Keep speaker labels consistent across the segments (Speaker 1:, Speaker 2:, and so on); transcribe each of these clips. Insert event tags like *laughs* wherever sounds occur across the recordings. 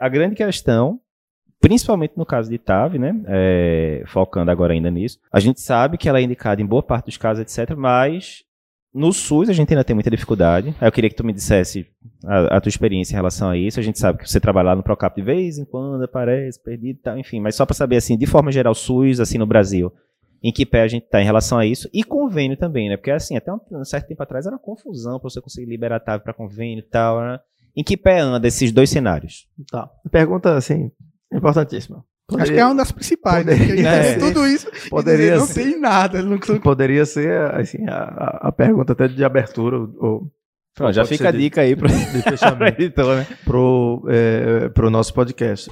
Speaker 1: A grande questão, principalmente no caso de TAV, né, é, focando agora ainda nisso, a gente sabe que ela é indicada em boa parte dos casos, etc., mas no SUS a gente ainda tem muita dificuldade. Eu queria que tu me dissesse a, a, tua experiência em relação a isso. A gente sabe que você trabalha lá no Procap de vez em quando, aparece, perdido e tal, enfim. Mas só para saber, assim, de forma geral, SUS, assim, no Brasil, em que pé a gente está em relação a isso. E convênio também, né? Porque, assim, até um, um certo tempo atrás era uma confusão para você conseguir liberar TAV para convênio e tal, né? Em que pé anda esses dois cenários?
Speaker 2: Tá. Pergunta, assim, importantíssima.
Speaker 3: Poderia, Acho que é uma das principais. Né? Poderia, né? é, tudo isso
Speaker 2: poderia
Speaker 3: dizer, não tem nada. Não...
Speaker 2: Poderia ser assim, a, a pergunta até de abertura. Ou,
Speaker 1: Pronto, já fica a dica de, aí para de fechamento *laughs*
Speaker 2: editor, né? pro, é, pro nosso podcast.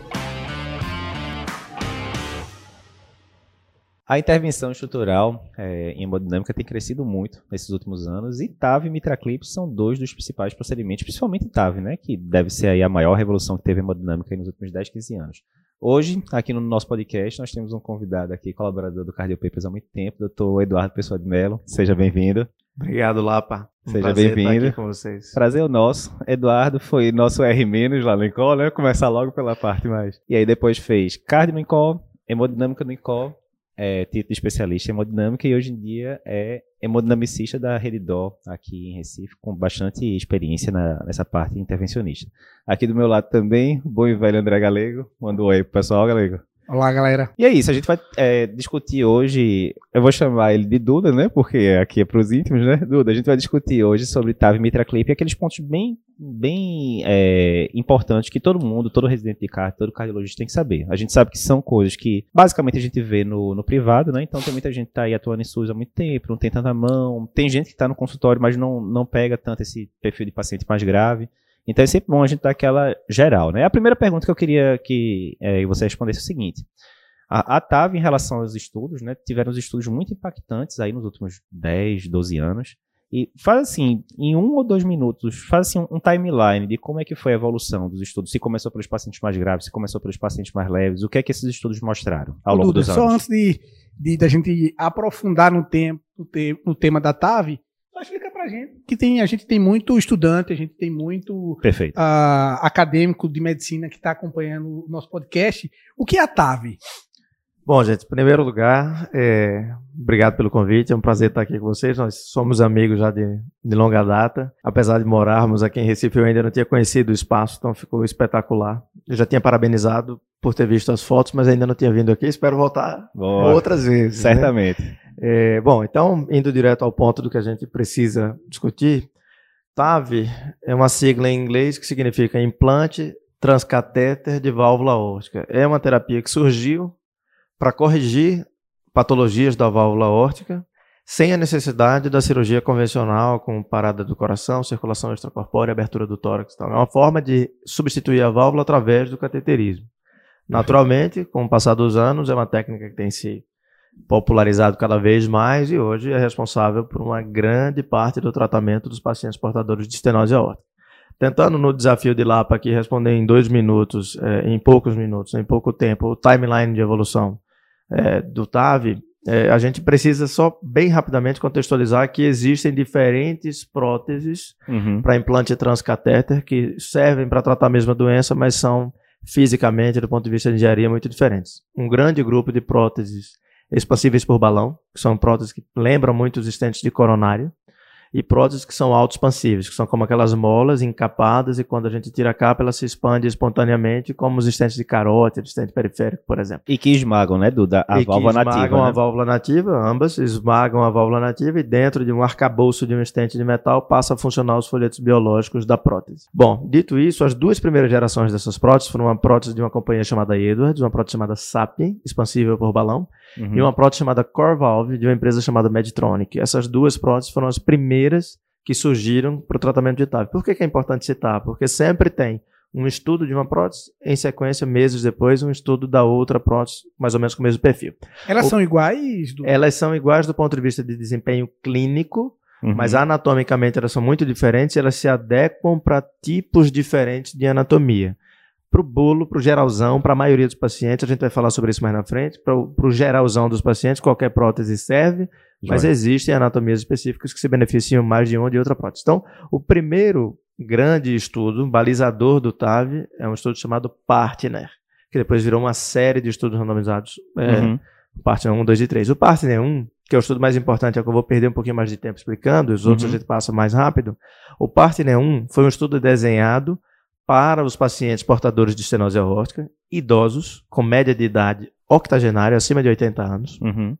Speaker 1: A intervenção estrutural é, em hemodinâmica tem crescido muito nesses últimos anos e TAV e Mitraclip são dois dos principais procedimentos, principalmente TAV, né, que deve ser aí a maior revolução que teve a hemodinâmica nos últimos 10, 15 anos. Hoje, aqui no nosso podcast, nós temos um convidado aqui, colaborador do Cardio Papers há muito tempo, doutor Eduardo Pessoa de Mello. Seja bem-vindo.
Speaker 2: Obrigado, Lapa.
Speaker 1: Um Seja bem-vindo. com vocês. Prazer é o nosso. Eduardo foi nosso R- lá no INCOL, né? Começar logo pela parte mais. E aí depois fez cardio no INCOL, hemodinâmica no INCOL, é, título de especialista em hemodinâmica e hoje em dia é hemodinamicista da Redidor aqui em Recife, com bastante experiência na, nessa parte intervencionista. Aqui do meu lado também, bom e velho André Galego. Manda um oi pro pessoal, Galego.
Speaker 3: Olá, galera.
Speaker 1: E é isso, a gente vai é, discutir hoje. Eu vou chamar ele de Duda, né? Porque aqui é pros íntimos, né? Duda, a gente vai discutir hoje sobre TAV e Mitraclip e aqueles pontos bem, bem é, importantes que todo mundo, todo residente de carro, todo cardiologista tem que saber. A gente sabe que são coisas que basicamente a gente vê no, no privado, né? Então tem muita gente que tá aí atuando em SUS há muito tempo, não tem tanta mão. Tem gente que tá no consultório, mas não, não pega tanto esse perfil de paciente mais grave. Então é sempre bom a gente dar aquela geral, né? A primeira pergunta que eu queria que é, você respondesse é o seguinte. A, a TAV, em relação aos estudos, né, tiveram os estudos muito impactantes aí nos últimos 10, 12 anos. E faz assim, em um ou dois minutos, faz assim um, timeline de como é que foi a evolução dos estudos. Se começou pelos pacientes mais graves, se começou pelos pacientes mais leves, o que é que esses estudos mostraram ao longo Duda, dos
Speaker 3: anos? Só antes de, de, de, a gente aprofundar no, tempo, no, te, no tema da TAV, só explica pra gente que tem, a gente tem muito estudante, a gente tem muito
Speaker 1: uh,
Speaker 3: acadêmico de medicina que está acompanhando o nosso podcast. O que é a TAV?
Speaker 2: Bom, gente, em primeiro lugar, é, obrigado pelo convite, é um prazer estar aqui com vocês. Nós somos amigos já de, de, longa data. Apesar de morarmos aqui em Recife, eu ainda não tinha conhecido o espaço, então ficou espetacular. Eu já tinha parabenizado por ter visto as fotos, mas ainda não tinha vindo aqui. Espero voltar Boa. outras vezes.
Speaker 1: Né? Certamente.
Speaker 2: Né? É, bom, então, indo direto ao ponto do que a gente precisa discutir, TAV é uma sigla em inglês que significa implante transcatéter de válvula aórtica. É uma terapia que surgiu para corrigir patologias da válvula aórtica sem a necessidade da cirurgia convencional com parada do coração, circulação extracorpórea, abertura do tórax. Então, é uma forma de substituir a válvula através do cateterismo. Naturalmente, com o passar dos anos, é uma técnica que tem se popularizado cada vez mais e hoje é responsável por uma grande parte do tratamento dos pacientes portadores de estenose aórtica. Tentando no desafio de Lapa aqui responder em dois minutos, é, em poucos minutos, em pouco tempo, o timeline de evolução é, do TAV, é, a gente precisa só bem rapidamente contextualizar que existem diferentes próteses uhum. para implante transcatéter que servem para tratar a mesma doença, mas são fisicamente, do ponto de vista de engenharia, muito diferentes. Um grande grupo de próteses expansíveis por balão, que são próteses que lembram muito os estentes de coronário, e próteses que são autoexpansíveis, que são como aquelas molas encapadas e quando a gente tira a capa ela se expande espontaneamente, como os estentes de carótida, estente periférico, por exemplo.
Speaker 1: E que esmagam, né, Duda? A
Speaker 2: e
Speaker 1: válvula
Speaker 2: que esmagam
Speaker 1: nativa.
Speaker 2: a né? válvula nativa, ambas esmagam a válvula nativa e dentro de um arcabouço de um estente de metal passa a funcionar os folhetos biológicos da prótese. Bom, dito isso, as duas primeiras gerações dessas próteses foram uma prótese de uma companhia chamada Edwards, uma prótese chamada Sapien, expansível por balão, uhum. e uma prótese chamada Core Valve, de uma empresa chamada Medtronic. Essas duas próteses foram as primeiras que surgiram para o tratamento de TAV. Por que, que é importante citar? Porque sempre tem um estudo de uma prótese, em sequência, meses depois, um estudo da outra prótese, mais ou menos com o mesmo perfil.
Speaker 3: Elas o... são iguais?
Speaker 2: Do... Elas são iguais do ponto de vista de desempenho clínico, uhum. mas anatomicamente elas são muito diferentes, elas se adequam para tipos diferentes de anatomia para o bolo, para o geralzão, para a maioria dos pacientes, a gente vai falar sobre isso mais na frente, para o geralzão dos pacientes, qualquer prótese serve, mas existem anatomias específicas que se beneficiam mais de uma ou de outra prótese. Então, o primeiro grande estudo, balizador do TAV, é um estudo chamado Partner, que depois virou uma série de estudos randomizados, é,
Speaker 1: Uhum.
Speaker 2: Partner 1, 2 e 3. O Partner 1, que é o estudo mais importante, é o que eu vou perder um pouquinho mais de tempo explicando, os outros
Speaker 1: Uhum.
Speaker 2: a gente passa mais rápido. O Partner 1 foi um estudo desenhado para os pacientes portadores de estenose aórtica, idosos, com média de idade octogenária, acima de 80 anos,
Speaker 1: Uhum.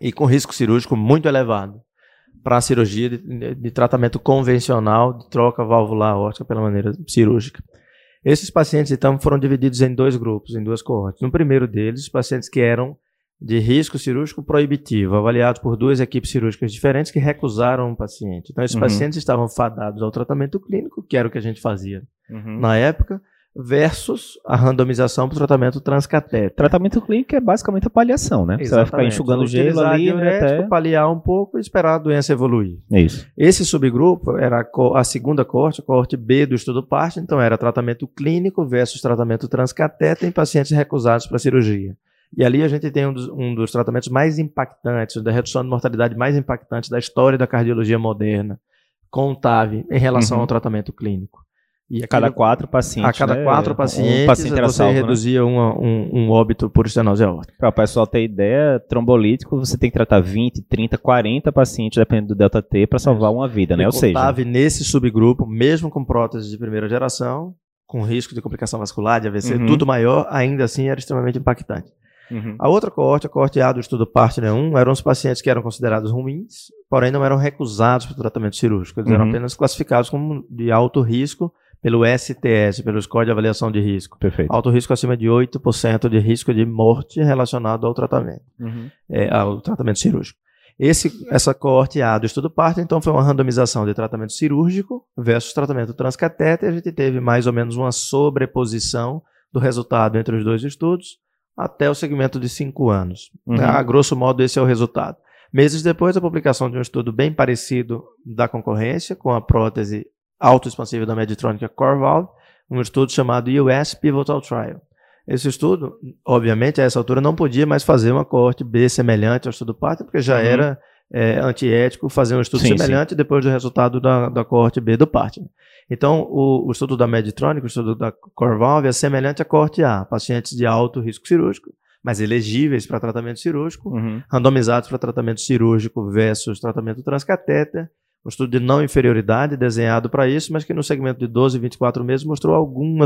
Speaker 2: E com risco cirúrgico muito elevado para a cirurgia de, de tratamento convencional de troca valvular aórtica pela maneira cirúrgica. Esses pacientes, então, foram divididos em dois grupos, em duas coortes. No primeiro deles, os pacientes que eram de risco cirúrgico proibitivo, avaliados por duas equipes cirúrgicas diferentes que recusaram o paciente. Então, esses
Speaker 1: Uhum.
Speaker 2: pacientes estavam fadados ao tratamento clínico, que era o que a gente fazia
Speaker 1: Uhum.
Speaker 2: na época, versus a randomização para o tratamento transcatéter.
Speaker 1: Tratamento clínico é basicamente a paliação, né? Você vai ficar
Speaker 2: Exatamente.
Speaker 1: enxugando gelo ali né, até...
Speaker 2: paliar um pouco e esperar a doença evoluir.
Speaker 1: Isso.
Speaker 2: Esse subgrupo era a, a segunda corte, a coorte B do estudo PART, então era tratamento clínico versus tratamento transcatéter em pacientes recusados para cirurgia. E ali a gente tem um dos, um dos tratamentos mais impactantes, da redução de mortalidade mais impactante da história da cardiologia moderna, com o TAV, em relação
Speaker 1: Uhum.
Speaker 2: ao tratamento clínico. E
Speaker 1: A cada quatro pacientes.
Speaker 2: a cada
Speaker 1: né?
Speaker 2: quatro
Speaker 1: Um
Speaker 2: pacientes,
Speaker 1: paciente era
Speaker 2: você
Speaker 1: salvo, né?
Speaker 2: reduzia uma- um, um óbito por estenose aórtica.
Speaker 1: Para o pessoal ter ideia, trombolítico você tem que tratar 20, 30, 40 pacientes, dependendo do delta T, para salvar uma vida, né? Ou seja,
Speaker 2: nesse subgrupo, mesmo com prótese de primeira geração, com risco de complicação vascular, de AVC,
Speaker 1: Uhum.
Speaker 2: tudo maior, ainda assim era extremamente impactante.
Speaker 1: Uhum.
Speaker 2: A outra coorte, a coorte A do estudo Partner 1, eram os pacientes que eram considerados ruins, porém não eram recusados para o tratamento cirúrgico. Eles eram
Speaker 1: Uhum.
Speaker 2: apenas classificados como de alto risco pelo STS, pelo Score de Avaliação de Risco.
Speaker 1: perfeito.
Speaker 2: Alto risco acima de 8% de risco de morte relacionado ao tratamento
Speaker 1: Uhum.
Speaker 2: é, ao tratamento cirúrgico. Esse, essa coorte A do estudo parto, então, foi uma randomização de tratamento cirúrgico versus tratamento transcatéter. A gente teve mais ou menos uma sobreposição do resultado entre os dois estudos até o segmento de cinco anos.
Speaker 1: Uhum.
Speaker 2: A grosso modo, esse é o resultado. Meses depois, a publicação de um estudo bem parecido da concorrência, com a prótese autoexpansível da Medtronic Core Valve, um estudo chamado US Pivotal Trial. Esse estudo, obviamente, a essa altura não podia mais fazer uma coorte B semelhante ao estudo Partner, porque já
Speaker 1: Uhum.
Speaker 2: era é, antiético fazer um estudo
Speaker 1: Sim,
Speaker 2: semelhante depois do resultado da, da coorte B do Partner. Então, o, o estudo da Medtronic, o estudo da Core Valve, é semelhante à coorte A, pacientes de alto risco cirúrgico, mas elegíveis para tratamento cirúrgico,
Speaker 1: Uhum.
Speaker 2: randomizados para tratamento cirúrgico versus tratamento transcatéter, um estudo de não inferioridade desenhado para isso, mas que no segmento de 12 e 24 meses mostrou alguma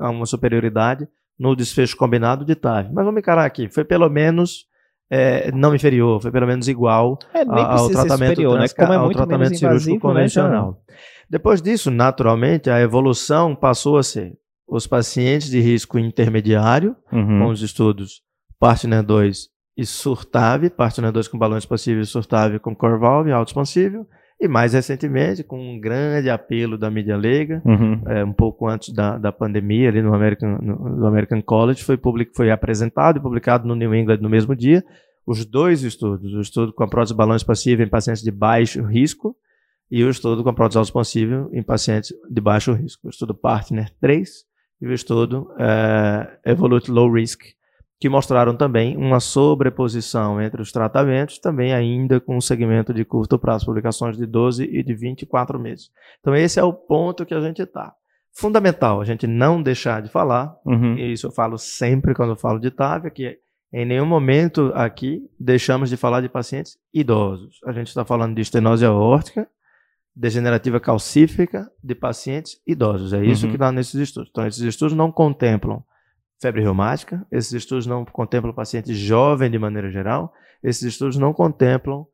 Speaker 2: uma superioridade no desfecho combinado de TAV. Mas vamos encarar aqui, foi pelo menos é, não inferior, foi pelo menos igual
Speaker 1: É,
Speaker 2: a- ao tratamento,
Speaker 1: superior, né? Como é
Speaker 2: ao tratamento
Speaker 1: menos
Speaker 2: cirúrgico
Speaker 1: invasivo, né?
Speaker 2: Convencional. Depois disso, naturalmente, a evolução passou a ser os pacientes de risco intermediário,
Speaker 1: Uhum.
Speaker 2: com os estudos Partner 2 e Surtave, Partner 2 com balão expansível e Surtave com core valve, autoexpansível, e mais recentemente, com um grande apelo da mídia leiga,
Speaker 1: Uhum.
Speaker 2: é, um pouco antes da, da pandemia, ali no American, no, no American College, foi, public, foi apresentado e publicado no New England no mesmo dia, os dois estudos, o estudo com a prótese balão expansível em pacientes de baixo risco e o estudo com a prótese autoexpansível em pacientes de baixo risco. O estudo Partner 3 e o estudo eh, Evolute Low Risk, que mostraram também uma sobreposição entre os tratamentos, também ainda com um segmento de curto prazo, publicações de 12 e de 24 meses. Então esse é o ponto que a gente está. Fundamental a gente não deixar de falar,
Speaker 1: Uhum.
Speaker 2: e isso eu falo sempre quando eu falo de TAV, que em nenhum momento aqui deixamos de falar de pacientes idosos. A gente está falando de estenose aórtica, degenerativa calcífica de pacientes idosos. É isso
Speaker 1: Uhum.
Speaker 2: que está nesses estudos. Então, esses estudos não contemplam febre reumática, esses estudos não contemplam pacientes jovens de maneira geral, esses estudos não contemplam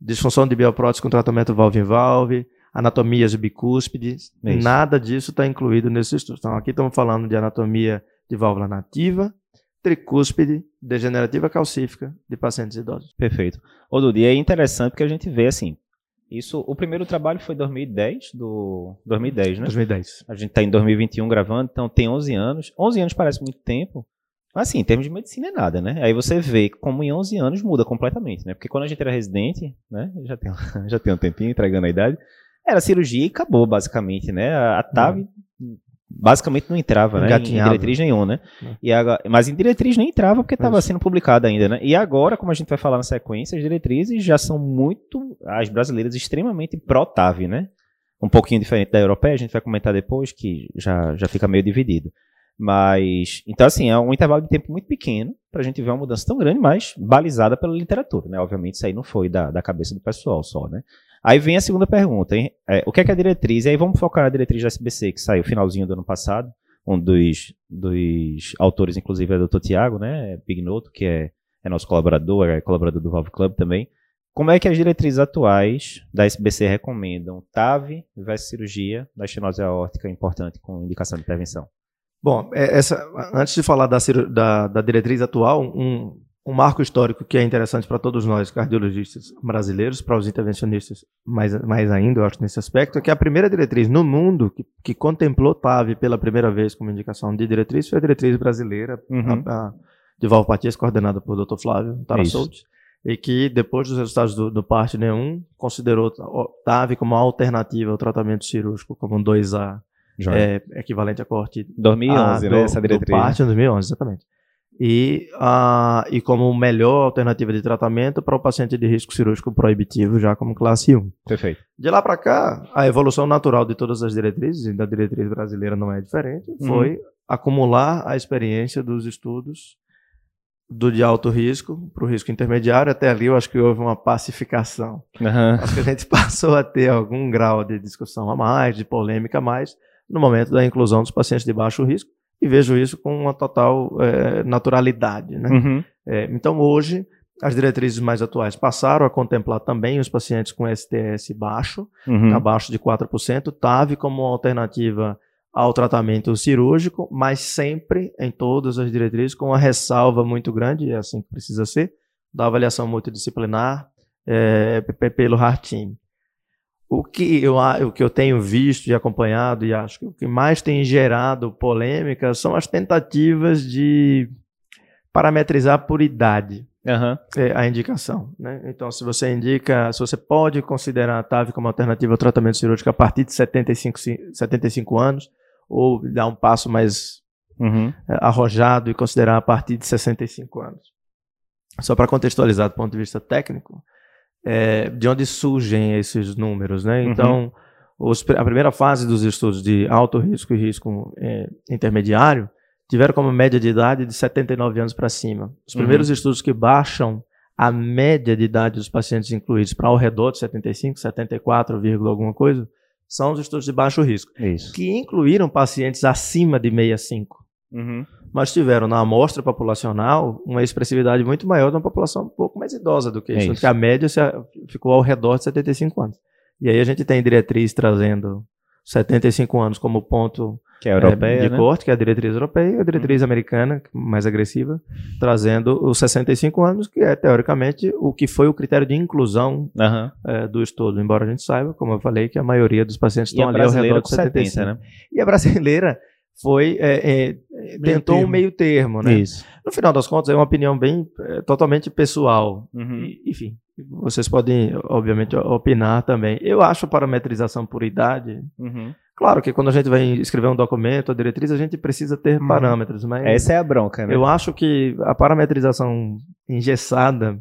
Speaker 2: disfunção de bioprótese com tratamento valve-em-valve, anatomias bicúspides,
Speaker 1: Isso.
Speaker 2: nada disso está incluído nesses estudos. Então, aqui estamos falando de anatomia de válvula nativa, tricúspide, degenerativa calcífica de pacientes idosos.
Speaker 1: Perfeito. Ô, Dudu, é interessante porque a gente vê assim. Isso, o primeiro trabalho foi 2010, do 2010, né?
Speaker 2: 2010.
Speaker 1: A gente tá em 2021 gravando, então tem 11 anos. 11 anos parece muito tempo. Mas assim, em termos de medicina é nada, né? Aí você vê como em 11 anos muda completamente, né? Porque quando a gente era residente, né? Já tem, *laughs* já tem um tempinho entregando a idade. Era cirurgia e acabou, basicamente, né? A, a TAV basicamente não entrava, né? Em diretriz nenhuma, né? E agora, mas em diretriz nem entrava porque estava sendo publicada ainda, né? E agora, como a gente vai falar na sequência, as diretrizes já são muito, as brasileiras, extremamente pró-TAV, né? um pouquinho diferente da europeia, a gente vai comentar depois, que já, já fica meio dividido. Mas, então assim, é um intervalo de tempo muito pequeno para a gente ver uma mudança tão grande, mas balizada pela literatura, né? Obviamente isso aí não foi da, da cabeça do pessoal só, né? Aí vem a segunda pergunta, hein? É, o que é, que é a diretriz? E aí vamos focar na diretriz da SBC, que saiu finalzinho do ano passado. Um dos, dos autores, inclusive, é o Dr. Tiago, né? Pignoto, que é, é nosso colaborador, é colaborador do Valve Club também. Como é que as diretrizes atuais da SBC recomendam TAV versus cirurgia da estenose aórtica importante com indicação de intervenção?
Speaker 2: Bom, é, essa, antes de falar da, da, da diretriz atual, um, um marco histórico que é interessante para todos nós, cardiologistas brasileiros, para os intervencionistas mais, mais ainda, eu acho, nesse aspecto, é que a primeira diretriz no mundo que, que contemplou TAV pela primeira vez como indicação de diretriz foi a diretriz brasileira uhum. a, a, de valvopatias, coordenada por Dr. Flávio Tarassout, e que depois dos resultados do, do parte nenhum considerou TAV como alternativa ao tratamento cirúrgico como um 2A é, equivalente a corte
Speaker 1: 2011,
Speaker 2: a,
Speaker 1: né, essa diretriz.
Speaker 2: Do parte 2011, exatamente e, uh, e como melhor alternativa de tratamento para o paciente de risco cirúrgico proibitivo, já como classe 1.
Speaker 1: Perfeito.
Speaker 2: De lá para cá, a evolução natural de todas as diretrizes, e da diretriz brasileira não é diferente, uhum. foi acumular a experiência dos estudos do de alto risco para o risco intermediário. Até ali eu acho que houve uma pacificação. Uhum. Acho que a gente *laughs* passou a ter algum grau de discussão a mais, de polêmica a mais, no momento da inclusão dos pacientes de baixo risco e vejo isso com uma total é, naturalidade. Né? Uhum. É, então, hoje, as diretrizes mais atuais passaram a contemplar também os pacientes com STS baixo, uhum. abaixo de 4%, TAV como alternativa ao tratamento cirúrgico, mas sempre em todas as diretrizes com uma ressalva muito grande, é assim que precisa ser, da avaliação multidisciplinar é, pelo HARTIM. O que, eu, o que eu tenho visto e acompanhado, e acho que o que mais tem gerado polêmica são as tentativas de parametrizar por idade uhum. a indicação. Né? Então, se você indica, se você pode considerar a TAV como alternativa ao tratamento cirúrgico a partir de 75, 75 anos, ou dar um passo mais uhum. É, arrojado e considerar a partir de 65 anos. Só para contextualizar do ponto de vista técnico, é, de onde surgem esses números, né? Uhum. Então, uhum. os, a primeira fase dos estudos de alto risco e risco é, intermediário tiveram como média de idade de 79 anos para cima. Os primeiros uhum. estudos que baixam a média de idade dos pacientes incluídos para ao redor de 75, 74, alguma coisa, são os estudos de baixo risco,
Speaker 1: Isso.
Speaker 2: que incluíram pacientes acima de 65. Uhum mas tiveram na amostra populacional uma expressividade muito maior de uma população um pouco mais idosa do que isso, é isso. que a média ficou ao redor de 75 anos. E aí a gente tem diretriz trazendo 75 anos como ponto
Speaker 1: que é europeia,
Speaker 2: é, de
Speaker 1: né?
Speaker 2: corte, que é a diretriz europeia, e a diretriz hum. americana, mais agressiva, trazendo os 65 anos, que é, teoricamente, o que foi o critério de inclusão uhum. é, do estudo. Embora a gente saiba, como eu falei, que a maioria dos pacientes estão ali ao redor de 75. 70, né? E a brasileira foi é, é, tentou termo. um meio termo, né?
Speaker 1: Isso.
Speaker 2: No final das contas, é uma opinião bem é, totalmente pessoal. Uhum. E, enfim, vocês podem, obviamente, opinar também. Eu acho a parametrização por idade. Uhum. Claro que quando a gente vai escrever um documento, a diretriz, a gente precisa ter uhum. parâmetros, mas.
Speaker 1: Essa é a bronca, né?
Speaker 2: Eu acho que a parametrização engessada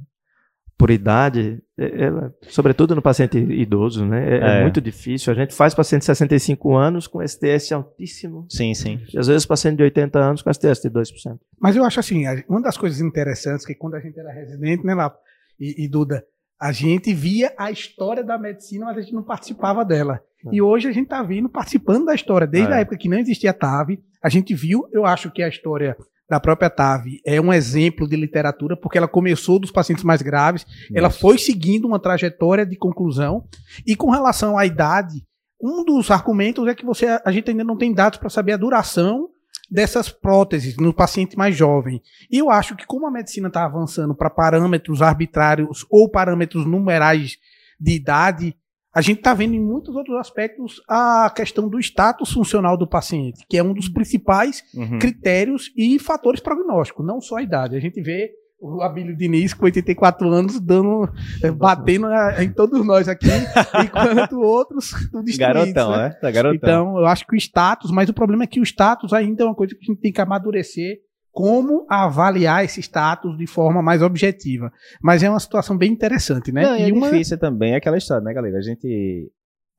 Speaker 2: por idade, é, é, sobretudo no paciente idoso, né? É, é, é, muito difícil. A gente faz paciente de 65 anos com STS altíssimo.
Speaker 1: Sim, sim.
Speaker 2: E às vezes paciente de 80 anos com STS de 2%.
Speaker 3: Mas eu acho assim, uma das coisas interessantes que quando a gente era residente, né, lá, e, e Duda, a gente via a história da medicina, mas a gente não participava dela. E hoje a gente está vindo participando da história. Desde a época que não existia TAV, a gente viu, eu acho que a história da própria TAV é um exemplo de literatura, porque ela começou dos pacientes mais graves, ela foi seguindo uma trajetória de conclusão, e com relação à idade, um dos argumentos é que você, a gente ainda não tem dados para saber a duração dessas próteses no paciente mais jovem. E eu acho que como a medicina está avançando para parâmetros arbitrários ou parâmetros numerais de idade, a gente está vendo em muitos outros aspectos a questão do status funcional do paciente, que é um dos principais uhum. critérios e fatores prognósticos, não só a idade. A gente vê o Abílio Diniz, com 84 anos, dando, eh, batendo em todos nós aqui, *laughs* enquanto outros
Speaker 1: Garotão, né? né? Tá garotão.
Speaker 3: Então, eu acho que o status, mas o problema é que o status ainda é uma coisa que a gente tem que amadurecer como avaliar esse status de forma mais objetiva. Mas é uma situação bem interessante, né?
Speaker 1: Não, e é uma... difícil também aquela história, né, galera? A gente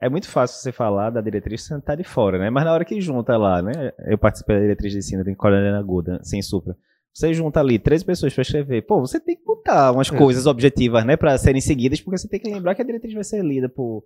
Speaker 1: é muito fácil você falar da diretriz sem estar de fora, né? Mas na hora que junta lá, né? Eu participei da diretriz de ensino em Coronel Aguda, sem supra. Você junta ali três pessoas para escrever. Pô, você tem que botar umas é. coisas objetivas, né, para serem seguidas, porque você tem que lembrar que a diretriz vai ser lida por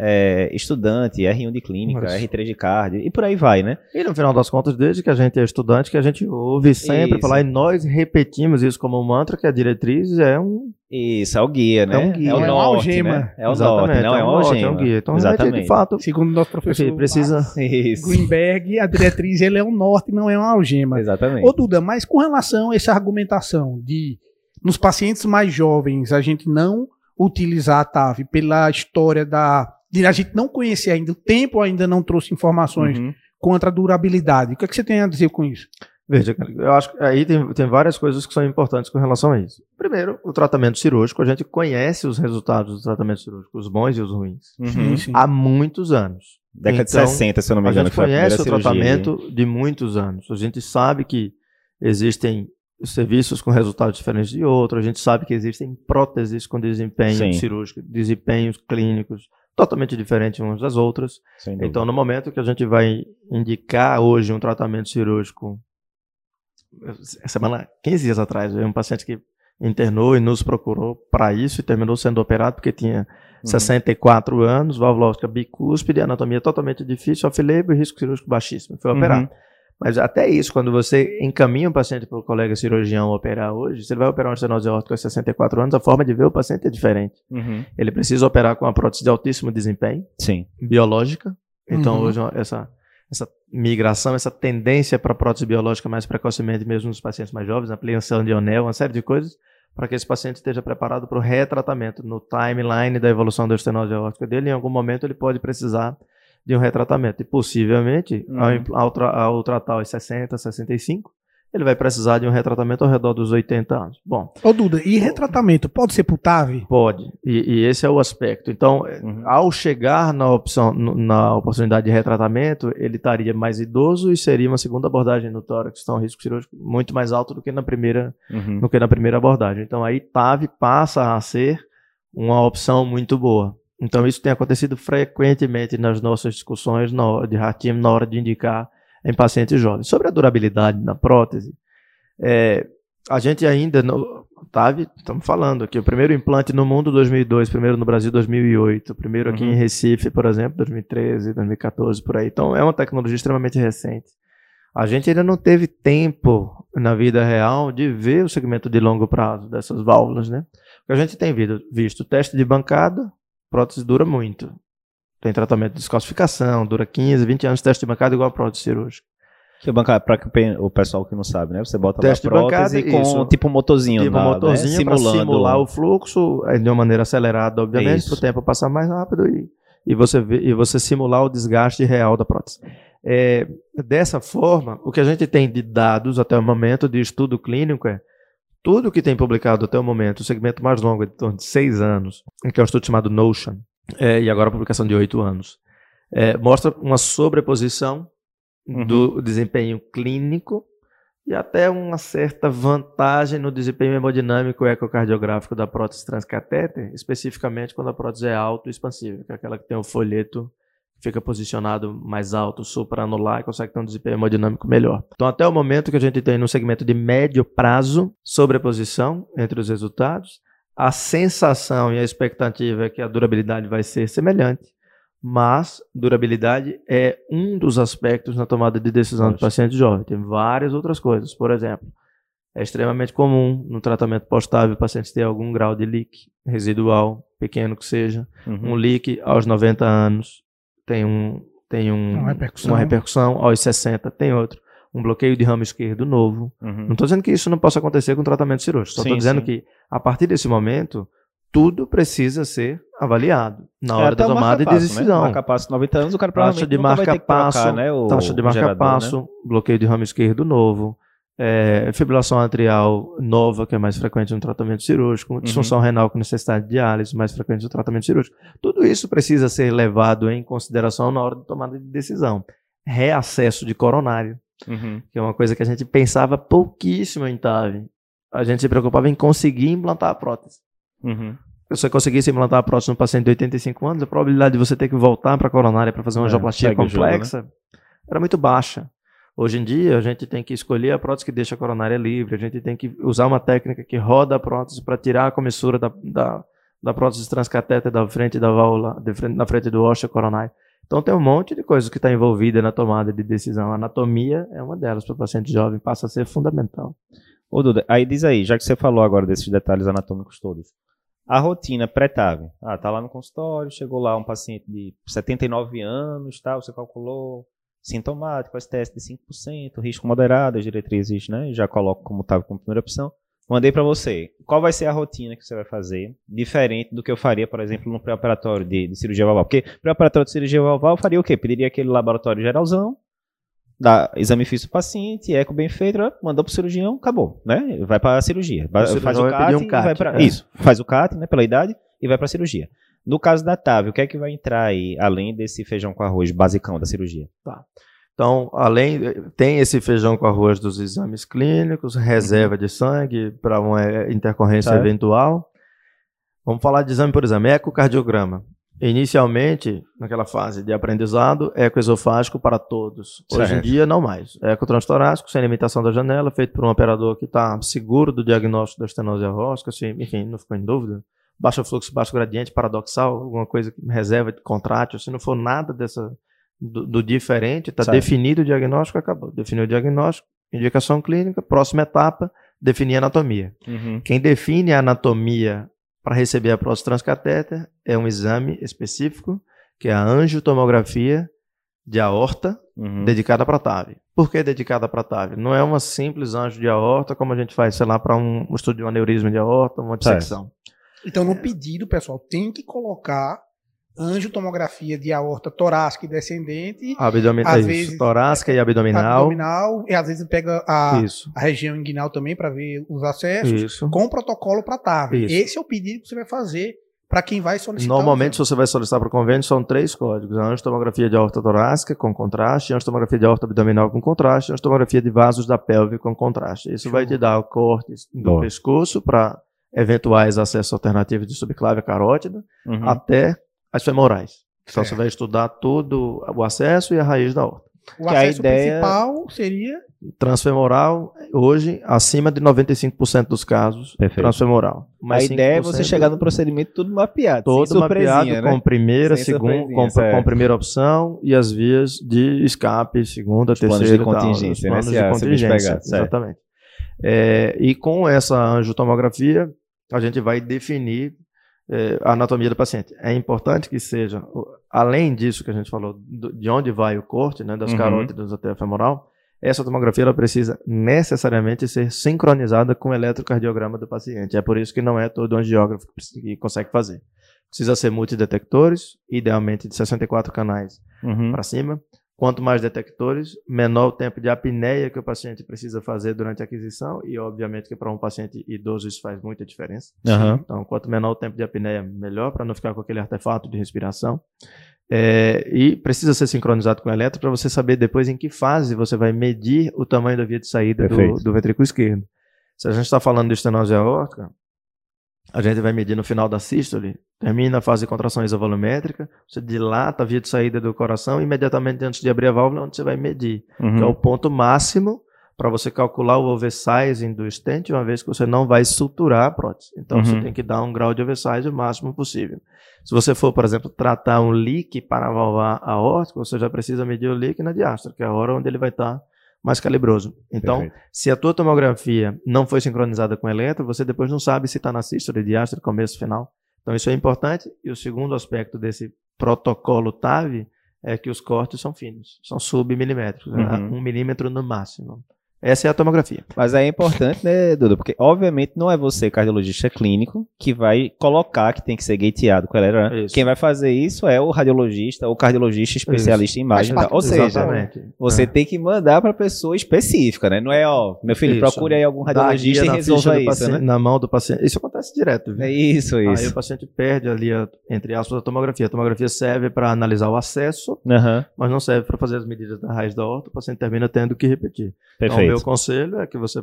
Speaker 1: é, estudante, R1 de clínica, Mas... R3 de card, e por aí vai, né?
Speaker 2: E no final das contas, desde que a gente é estudante, que a gente ouve sempre isso. falar, e nós repetimos isso como um mantra, que a diretriz é um...
Speaker 1: Isso, é o guia, né?
Speaker 2: É um guia. É o
Speaker 3: é
Speaker 2: norte,
Speaker 3: algema.
Speaker 1: Né? É o Exatamente, norte, não é, é um algema. É um guia.
Speaker 2: Então, Exatamente. de fato...
Speaker 3: Segundo o nosso professor
Speaker 2: precisa...
Speaker 3: Greenberg, a diretriz ele é um norte, não é uma algema.
Speaker 1: Exatamente.
Speaker 3: Ô Duda, mas com relação a essa argumentação de nos pacientes mais jovens a gente não utilizar a TAV pela história da de a gente não conhecer ainda, o tempo ainda não trouxe informações uhum. contra a durabilidade. O que, é que você tem a dizer com isso?
Speaker 2: Veja, eu acho que aí tem, tem várias coisas que são importantes com relação a isso. Primeiro, o tratamento cirúrgico, a gente conhece os resultados do tratamento cirúrgico, os bons e os ruins,
Speaker 1: uhum.
Speaker 2: há muitos anos.
Speaker 1: Década então, de 60, se eu não me engano.
Speaker 2: A gente conhece o tratamento de muitos anos. A gente sabe que existem serviços com resultados diferentes de outros, a gente sabe que existem próteses com desempenho Sim. cirúrgico, desempenhos clínicos, totalmente diferentes umas das outras. Então, no momento que a gente vai indicar hoje um tratamento cirúrgico, semana, 15 dias atrás, veio um paciente que internou e nos procurou para isso e terminou sendo operado porque tinha uhum. 64 anos, válvula óptica bicúspide, anatomia totalmente difícil, off-label e risco cirúrgico baixíssimo. Foi operado. Mas até isso, quando você encaminha um paciente para o colega cirurgião operar hoje, se ele vai operar uma estenose aórtica aos 64 anos, a forma de ver o paciente é diferente.
Speaker 1: Uhum.
Speaker 2: Ele precisa operar com uma prótese de altíssimo desempenho,
Speaker 1: Sim.
Speaker 2: biológica. Então, uhum. hoje, essa, essa migração, essa tendência para prótese biológica mais precocemente, mesmo nos pacientes mais jovens, ampliação de anel, uma série de coisas, para que esse paciente esteja preparado para o retratamento. No timeline da evolução da estenose aórtica dele, em algum momento ele pode precisar de um retratamento. E possivelmente, uhum. ao, ao, tra ao tratar os 60, 65, ele vai precisar de um retratamento ao redor dos 80 anos. Bom.
Speaker 3: Ô Duda, e retratamento pode ser por TAV?
Speaker 2: Pode, e, e, esse é o aspecto. Então, uhum. ao chegar na opção, na oportunidade de retratamento, ele estaria mais idoso e seria uma segunda abordagem no tórax, então risco cirúrgico muito mais alto do que na primeira, uhum. do que na primeira abordagem. Então, aí TAV passa a ser uma opção muito boa. Então isso tem acontecido frequentemente nas nossas discussões de RATIM na hora de indicar em pacientes jovens. Sobre a durabilidade da prótese, é, a gente ainda não tá, estamos falando aqui, o primeiro implante no mundo 2002, primeiro no Brasil 2008, primeiro aqui uhum. em Recife, por exemplo, 2013, 2014, por aí. Então é uma tecnologia extremamente recente. A gente ainda não teve tempo na vida real de ver o segmento de longo prazo dessas válvulas, né? O que a gente tem visto, visto teste de bancada, prótese dura muito. Tem tratamento de descalcificação, dura 15, 20 anos de teste de bancada igual a prótese cirúrgica.
Speaker 1: Que bancada, para o pessoal que não sabe, né? Você bota teste lá a prótese bancada, com isso. tipo um motorzinho,
Speaker 2: tipo um né? motorzinho né? simulando simular o fluxo de uma maneira acelerada, obviamente, para o tempo passar mais rápido e, e, você vê, e você simular o desgaste real da prótese. É, dessa forma, o que a gente tem de dados até o momento de estudo clínico é tudo que tem publicado até o momento, o segmento mais longo é de torno de seis anos, que é um estudo chamado Notion, é, e agora a publicação de oito anos, é, mostra uma sobreposição uhum. do desempenho clínico e até uma certa vantagem no desempenho hemodinâmico ecocardiográfico da prótese transcatéter, especificamente quando a prótese é autoexpansível, que é aquela que tem o folheto fica posicionado mais alto, supraanular e consegue ter um desempenho hemodinâmico melhor. Então, até o momento que a gente tem no segmento de médio prazo, sobreposição entre os resultados, a sensação e a expectativa é que a durabilidade vai ser semelhante, mas durabilidade é um dos aspectos na tomada de decisão do paciente jovem. Tem várias outras coisas. Por exemplo, é extremamente comum no tratamento pós-TAV o paciente ter algum grau de leak residual, pequeno que seja, uhum. um leak aos 90 anos, tem, um, tem um, uma, repercussão. uma repercussão, aos 60 tem outro. Um bloqueio de ramo esquerdo novo. Uhum. Não estou dizendo que isso não possa acontecer com tratamento cirúrgico, só estou dizendo sim. que a partir desse momento tudo precisa ser avaliado na é, hora é, da tomada de né? decisão. Né?
Speaker 1: Marca passo 90 anos, o cara
Speaker 2: provavelmente taxa de marca passo, trocar, né, taxa de marca passo, né? bloqueio de ramo esquerdo novo, é, fibrilação atrial nova, que é mais frequente no tratamento cirúrgico, uhum. disfunção renal com necessidade de diálise, mais frequente no tratamento cirúrgico. Tudo isso precisa ser levado em consideração na hora de tomada de decisão. Reacesso de coronário, uhum. que é uma coisa que a gente pensava pouquíssimo em TAV. A gente se preocupava em conseguir implantar a prótese.
Speaker 1: Uhum.
Speaker 2: você conseguisse implantar a prótese no paciente de 85 anos, a probabilidade de você ter que voltar para a coronária para fazer uma
Speaker 1: É,
Speaker 2: angioplastia
Speaker 1: o jogo,
Speaker 2: complexa era muito baixa. Hoje em dia, a gente tem que escolher a prótese que deixa a coronária livre, a gente tem que usar uma técnica que roda a prótese para tirar a comissura da, da, da prótese transcatéter da frente da válvula, de frente, na frente do ósseo coronário. Então tem um monte de coisas que está envolvida na tomada de decisão. A anatomia é uma delas para o paciente jovem, passa a ser fundamental.
Speaker 1: Ô, Duda, aí diz aí, já que você falou agora desses detalhes anatômicos todos, a rotina pré-TAV, ah, tá lá no consultório, chegou lá um paciente de 79 anos, tá, você calculou sintomático, STS de 5%, risco moderado, as diretrizes, né, já coloco como TAV como primeira opção. Mandei para você. Qual vai ser a rotina que você vai fazer, diferente do que eu faria, por exemplo, no pré-operatório de, de cirurgia valval? Porque pré-operatório de cirurgia valval eu faria o quê? Pediria aquele laboratório geralzão, dá exame físico do paciente, eco bem feito, mandou pro cirurgião, acabou, né? Vai para a cirurgia. Vai- faz o CAT,
Speaker 2: um CAT,
Speaker 1: vai pra,
Speaker 2: é.
Speaker 1: Isso, faz o CAT, né, pela idade, e vai para a cirurgia. No caso da TAV, o que é que vai entrar aí, além desse feijão com arroz basicão da cirurgia?
Speaker 2: Então, além, tem esse feijão com arroz dos exames clínicos, reserva de sangue para uma eh, intercorrência
Speaker 1: Certo.
Speaker 2: eventual. Vamos falar de exame por exame, ecocardiograma. Inicialmente, naquela fase de aprendizado, ecoesofágico para todos. Hoje em
Speaker 1: Certo.
Speaker 2: dia, não mais. Ecotranstorácico, sem limitação da janela, feito por um operador que está seguro do diagnóstico da estenose aórtica, se, enfim, não ficou em dúvida. Baixo fluxo, baixo gradiente, paradoxal, alguma coisa que reserva de contrátil. Se não for nada dessa do, do diferente, está definido o diagnóstico, acabou. Definiu o diagnóstico, indicação clínica, próxima etapa, definir a anatomia. Quem define a anatomia para receber a próstata transcatéter é um exame específico, que é a angiotomografia de aorta,
Speaker 1: Uhum.
Speaker 2: dedicada para TAV. Por que dedicada para TAV? Não é uma simples anjo de aorta, como a gente faz, sei lá, para um, um estudo de um aneurisma de aorta, uma dissecção.
Speaker 3: Então, no pedido, pessoal, tem que colocar angiotomografia de aorta torácica e descendente,
Speaker 2: Abdominal,
Speaker 3: Às
Speaker 2: isso,
Speaker 3: vezes-
Speaker 2: torácica e abdominal.
Speaker 3: abdominal, e às vezes pega a,
Speaker 2: Isso,
Speaker 3: a região inguinal também para ver os acessos,
Speaker 2: isso.
Speaker 3: com protocolo para TAV.
Speaker 2: Isso.
Speaker 3: Esse é o pedido que você vai fazer para quem vai solicitar.
Speaker 2: Normalmente, se você vai solicitar para o convênio, são três códigos: a angiotomografia de aorta torácica com contraste, a angiotomografia de aorta abdominal com contraste, e a angiotomografia de vasos da pelve com contraste. Isso vai te dar o corte do
Speaker 1: Boa.
Speaker 2: pescoço para eventuais acessos alternativos de subclávia carótida,
Speaker 1: Uhum.
Speaker 2: até as femorais. Então, você vai estudar todo o acesso e a raiz da aorta.
Speaker 3: o
Speaker 1: que a
Speaker 3: acesso
Speaker 1: ideia-
Speaker 3: principal seria
Speaker 2: Transfemoral, hoje, acima de 95% dos casos,
Speaker 1: Perfeito.
Speaker 2: transfemoral.
Speaker 1: a
Speaker 2: Mas
Speaker 1: ideia é você
Speaker 2: 5%
Speaker 1: chegar no procedimento tudo mapeado,
Speaker 2: todo mapeado
Speaker 1: né?
Speaker 2: com primeira,
Speaker 1: Sem
Speaker 2: segunda, com, com primeira opção e as vias de escape, segunda,
Speaker 1: planos
Speaker 2: terceira
Speaker 1: de
Speaker 2: e tal,
Speaker 1: contingência,
Speaker 2: os
Speaker 1: né?
Speaker 2: planos
Speaker 1: Se
Speaker 2: de
Speaker 1: a-
Speaker 2: contingência, exatamente. É, e com essa angiotomografia, a gente vai definir é, a anatomia do paciente. É importante que seja, além disso que a gente falou, do- de onde vai o corte, né, das
Speaker 1: Uhum.
Speaker 2: carótidas até a femoral, essa tomografia ela precisa necessariamente ser sincronizada com o eletrocardiograma do paciente. É por isso que não é todo angiógrafo que consegue fazer. Precisa ser multidetectores, idealmente de 64 canais
Speaker 1: Uhum.
Speaker 2: para cima. Quanto mais detectores, menor o tempo de apneia que o paciente precisa fazer durante a aquisição, e obviamente que para um paciente idoso isso faz muita diferença.
Speaker 1: Aham.
Speaker 2: Então, quanto menor o tempo de apneia, melhor, para não ficar com aquele artefato de respiração. É, e precisa ser sincronizado com o eletro para você saber depois em que fase você vai medir o tamanho da via de saída do, do ventrículo esquerdo. Se a gente está falando de estenose aórtica, a gente vai medir no final da sístole, termina a fase de contração isovolumétrica, você dilata a via de saída do coração, imediatamente antes de abrir a válvula, onde você vai medir
Speaker 1: Uhum.
Speaker 2: é o ponto máximo para você calcular o oversizing do stent, uma vez que você não vai suturar a prótese. Então você
Speaker 1: Uhum.
Speaker 2: tem que dar um grau de oversize o máximo possível. Se você for, por exemplo, tratar um leak para valvar a aórtica, você já precisa medir o leak na diástole, que é a hora onde ele vai estar mais calibroso. Então,
Speaker 1: Perfeito.
Speaker 2: se a tua tomografia não foi sincronizada com o eletro, você depois não sabe se está na sístole, diástole, começo, final. Então isso é importante. E o segundo aspecto desse protocolo TAV é que os cortes são finos, são submilimétricos, né?
Speaker 1: Uhum.
Speaker 2: um milímetro no máximo. Essa é a tomografia.
Speaker 1: Mas aí é importante, né, Duda? Porque, obviamente, não é você, cardiologista clínico, que vai colocar que tem que ser gateado com a eletro, né?
Speaker 2: Isso.
Speaker 1: Quem vai fazer isso é o radiologista ou cardiologista especialista em imagem. Tá? Ou seja,
Speaker 3: exatamente.
Speaker 1: você
Speaker 2: É.
Speaker 1: tem que mandar para pessoa específica, né? Não é, ó, meu filho,
Speaker 2: Isso.
Speaker 1: procure aí algum radiologista e resolva isso,
Speaker 2: paciente-
Speaker 1: né?
Speaker 2: Na mão do paciente. Isso acontece direto. viu?
Speaker 1: É isso,
Speaker 2: Aí
Speaker 1: isso.
Speaker 2: o paciente perde ali, a- entre aspas, a tomografia. A tomografia serve para analisar o acesso,
Speaker 1: Aham,
Speaker 2: mas não serve para fazer as medidas da raiz da horta. O paciente termina tendo que repetir. Então, o meu conselho é que você,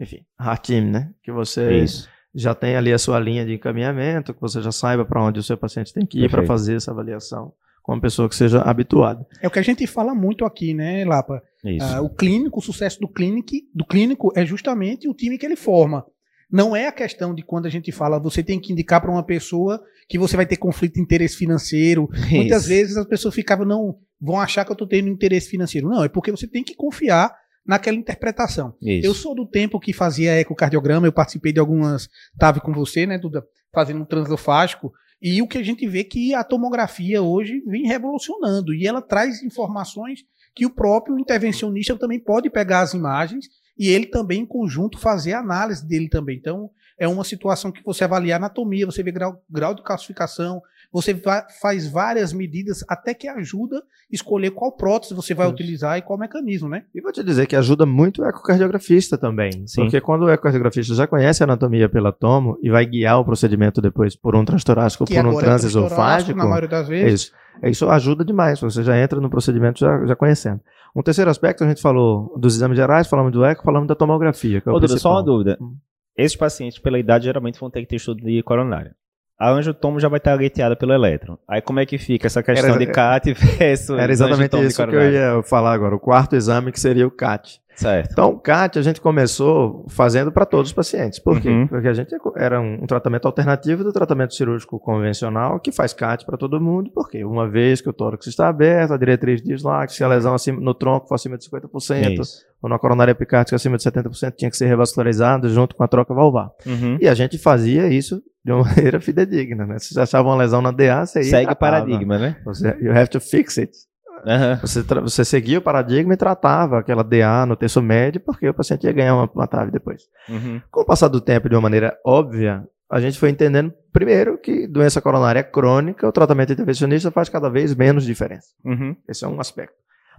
Speaker 2: enfim, ratim, né? Que você
Speaker 1: Isso.
Speaker 2: já tem ali a sua linha de encaminhamento, que você já saiba para onde o seu paciente tem que ir para fazer essa avaliação com uma pessoa que seja habituada.
Speaker 3: É o que a gente fala muito aqui, né, Lapa?
Speaker 1: Isso.
Speaker 3: Ah, o clínico, o sucesso do clínico, do clínico é justamente o time que ele forma. Não é a questão de quando a gente fala, você tem que indicar para uma pessoa que você vai ter conflito de interesse financeiro. Muitas
Speaker 1: Isso.
Speaker 3: vezes as pessoas ficavam, não, vão achar que eu estou tendo interesse financeiro. Não, é porque você tem que confiar naquela interpretação.
Speaker 1: Isso.
Speaker 3: Eu sou do tempo que fazia ecocardiograma, eu participei de algumas, tava com você, né, Duda, fazendo um transofágico, e o que a gente vê é que a tomografia hoje vem revolucionando, e ela traz informações que o próprio intervencionista também pode pegar as imagens e ele também em conjunto fazer a análise dele também. Então, é uma situação que você avalia a anatomia, você vê grau, grau de calcificação, você faz várias medidas até que ajuda a escolher qual prótese você vai
Speaker 2: Isso.
Speaker 3: utilizar e qual mecanismo, né?
Speaker 2: E vou te dizer que ajuda muito o ecocardiografista também.
Speaker 1: Sim.
Speaker 2: Porque quando o ecocardiografista já conhece a anatomia pela tomo e vai guiar o procedimento depois por um transtorácico ou por um
Speaker 3: é o transtorácico,
Speaker 2: transesofágico,
Speaker 3: na maioria das vezes.
Speaker 2: Isso. Isso ajuda demais, você já entra no procedimento já, já conhecendo. Um terceiro aspecto, a gente falou dos exames gerais, falamos do eco, falamos da tomografia. Que é o
Speaker 1: Ô, Duda, só uma dúvida.
Speaker 2: Hum.
Speaker 1: Esses pacientes, pela idade, geralmente vão ter que ter estudo de coronária. A angiotomo já vai estar gateada pelo elétron. Aí como é que fica essa questão
Speaker 2: Era-
Speaker 1: de CAT versus
Speaker 2: Era exatamente isso que eu ia falar agora, o quarto exame que seria o CAT.
Speaker 1: Certo.
Speaker 2: Então, o CAT a gente começou fazendo para todos os pacientes. Por quê?
Speaker 1: Uhum.
Speaker 2: Porque a gente era um, um tratamento alternativo do tratamento cirúrgico convencional que faz CAT para todo mundo. Por quê? Uma vez que o tórax está aberto, a diretriz diz lá que se a lesão acima, no tronco for acima de 50%,
Speaker 1: Isso.
Speaker 2: ou na coronária epicárdica acima de 70%, tinha que ser revascularizado junto com a troca valvar.
Speaker 1: Uhum.
Speaker 2: E a gente fazia isso de uma *laughs* maneira fidedigna, né? Se você achava uma lesão na DA, você ia
Speaker 1: Segue o paradigma, né?
Speaker 2: Você, you have to fix it.
Speaker 1: Aham.
Speaker 2: Você, você seguia o paradigma e tratava aquela DA no terço médio, porque o paciente ia ganhar uma, uma TAV depois.
Speaker 1: Uhum.
Speaker 2: Com o passar do tempo, de uma maneira óbvia, a gente foi entendendo, primeiro, que doença coronária crônica, o tratamento intervencionista faz cada vez menos diferença.
Speaker 1: Uhum.
Speaker 2: Esse é um aspecto.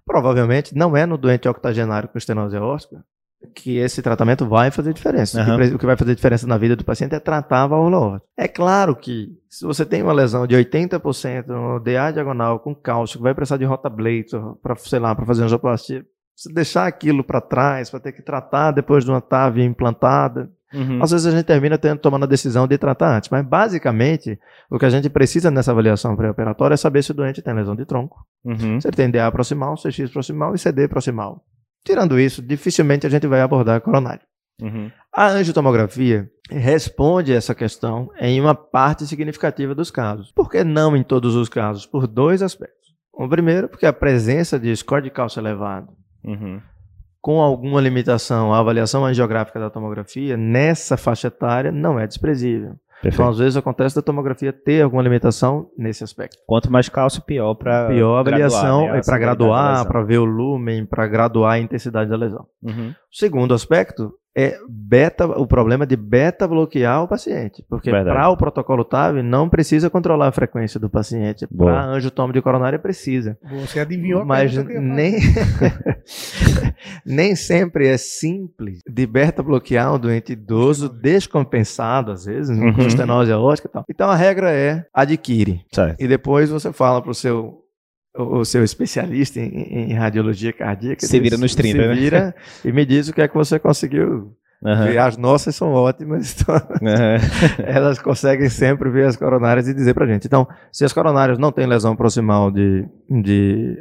Speaker 2: Provavelmente não é no doente octogenário com estenose aórtica que esse tratamento vai fazer diferença. O que O que vai fazer diferença na vida do paciente é tratar a válvula aórtica. É claro que se você tem uma lesão de 80% no DA diagonal com cálcio, que vai precisar de rotablator para, sei lá, para fazer angioplastia, você deixar aquilo para trás, para ter que tratar depois de uma TAV implantada,
Speaker 1: Uhum.
Speaker 2: às vezes a gente termina tendo, tomando a decisão de tratar antes, mas basicamente o que a gente precisa nessa avaliação pré-operatória é saber se o doente tem lesão de tronco,
Speaker 1: Uhum.
Speaker 2: se ele tem DA proximal, CX proximal e CD proximal. Tirando isso, dificilmente a gente vai abordar a coronária.
Speaker 1: Uhum.
Speaker 2: A angiotomografia responde essa questão em uma parte significativa dos casos. Por que não em todos os casos? Por dois aspectos. O primeiro, porque a presença de score de cálcio elevado
Speaker 1: Uhum.
Speaker 2: com alguma limitação à avaliação angiográfica da tomografia, nessa faixa etária, não é desprezível. Então,
Speaker 1: Perfeito.
Speaker 2: às vezes, acontece da tomografia ter alguma limitação nesse aspecto.
Speaker 1: Quanto mais cálcio, pior para
Speaker 2: Pior a avaliação
Speaker 1: né,
Speaker 2: é para graduar, para ver o lumen, para graduar a intensidade da lesão.
Speaker 1: Uhum.
Speaker 2: O segundo aspecto é beta, o problema de beta bloquear o paciente, porque para o protocolo TAV não precisa controlar a frequência do paciente, para angiotomo de coronária precisa.
Speaker 3: Você adivinhou a
Speaker 2: Mas nem, *laughs* nem sempre é simples de beta bloquear um doente idoso descompensado, às vezes,
Speaker 1: Uhum.
Speaker 2: com estenose aórtica e tal. Então a regra é adquire.
Speaker 1: Certo.
Speaker 2: E depois você fala para o seu o seu especialista em, em radiologia cardíaca.
Speaker 1: Se vira nos 30,
Speaker 2: se
Speaker 1: né?
Speaker 2: vira e me diz o que é que você conseguiu. Ver. As nossas são ótimas, então
Speaker 1: Aham. *laughs*
Speaker 2: elas conseguem sempre ver as coronárias e dizer pra gente. Então, se as coronárias não têm lesão proximal de, de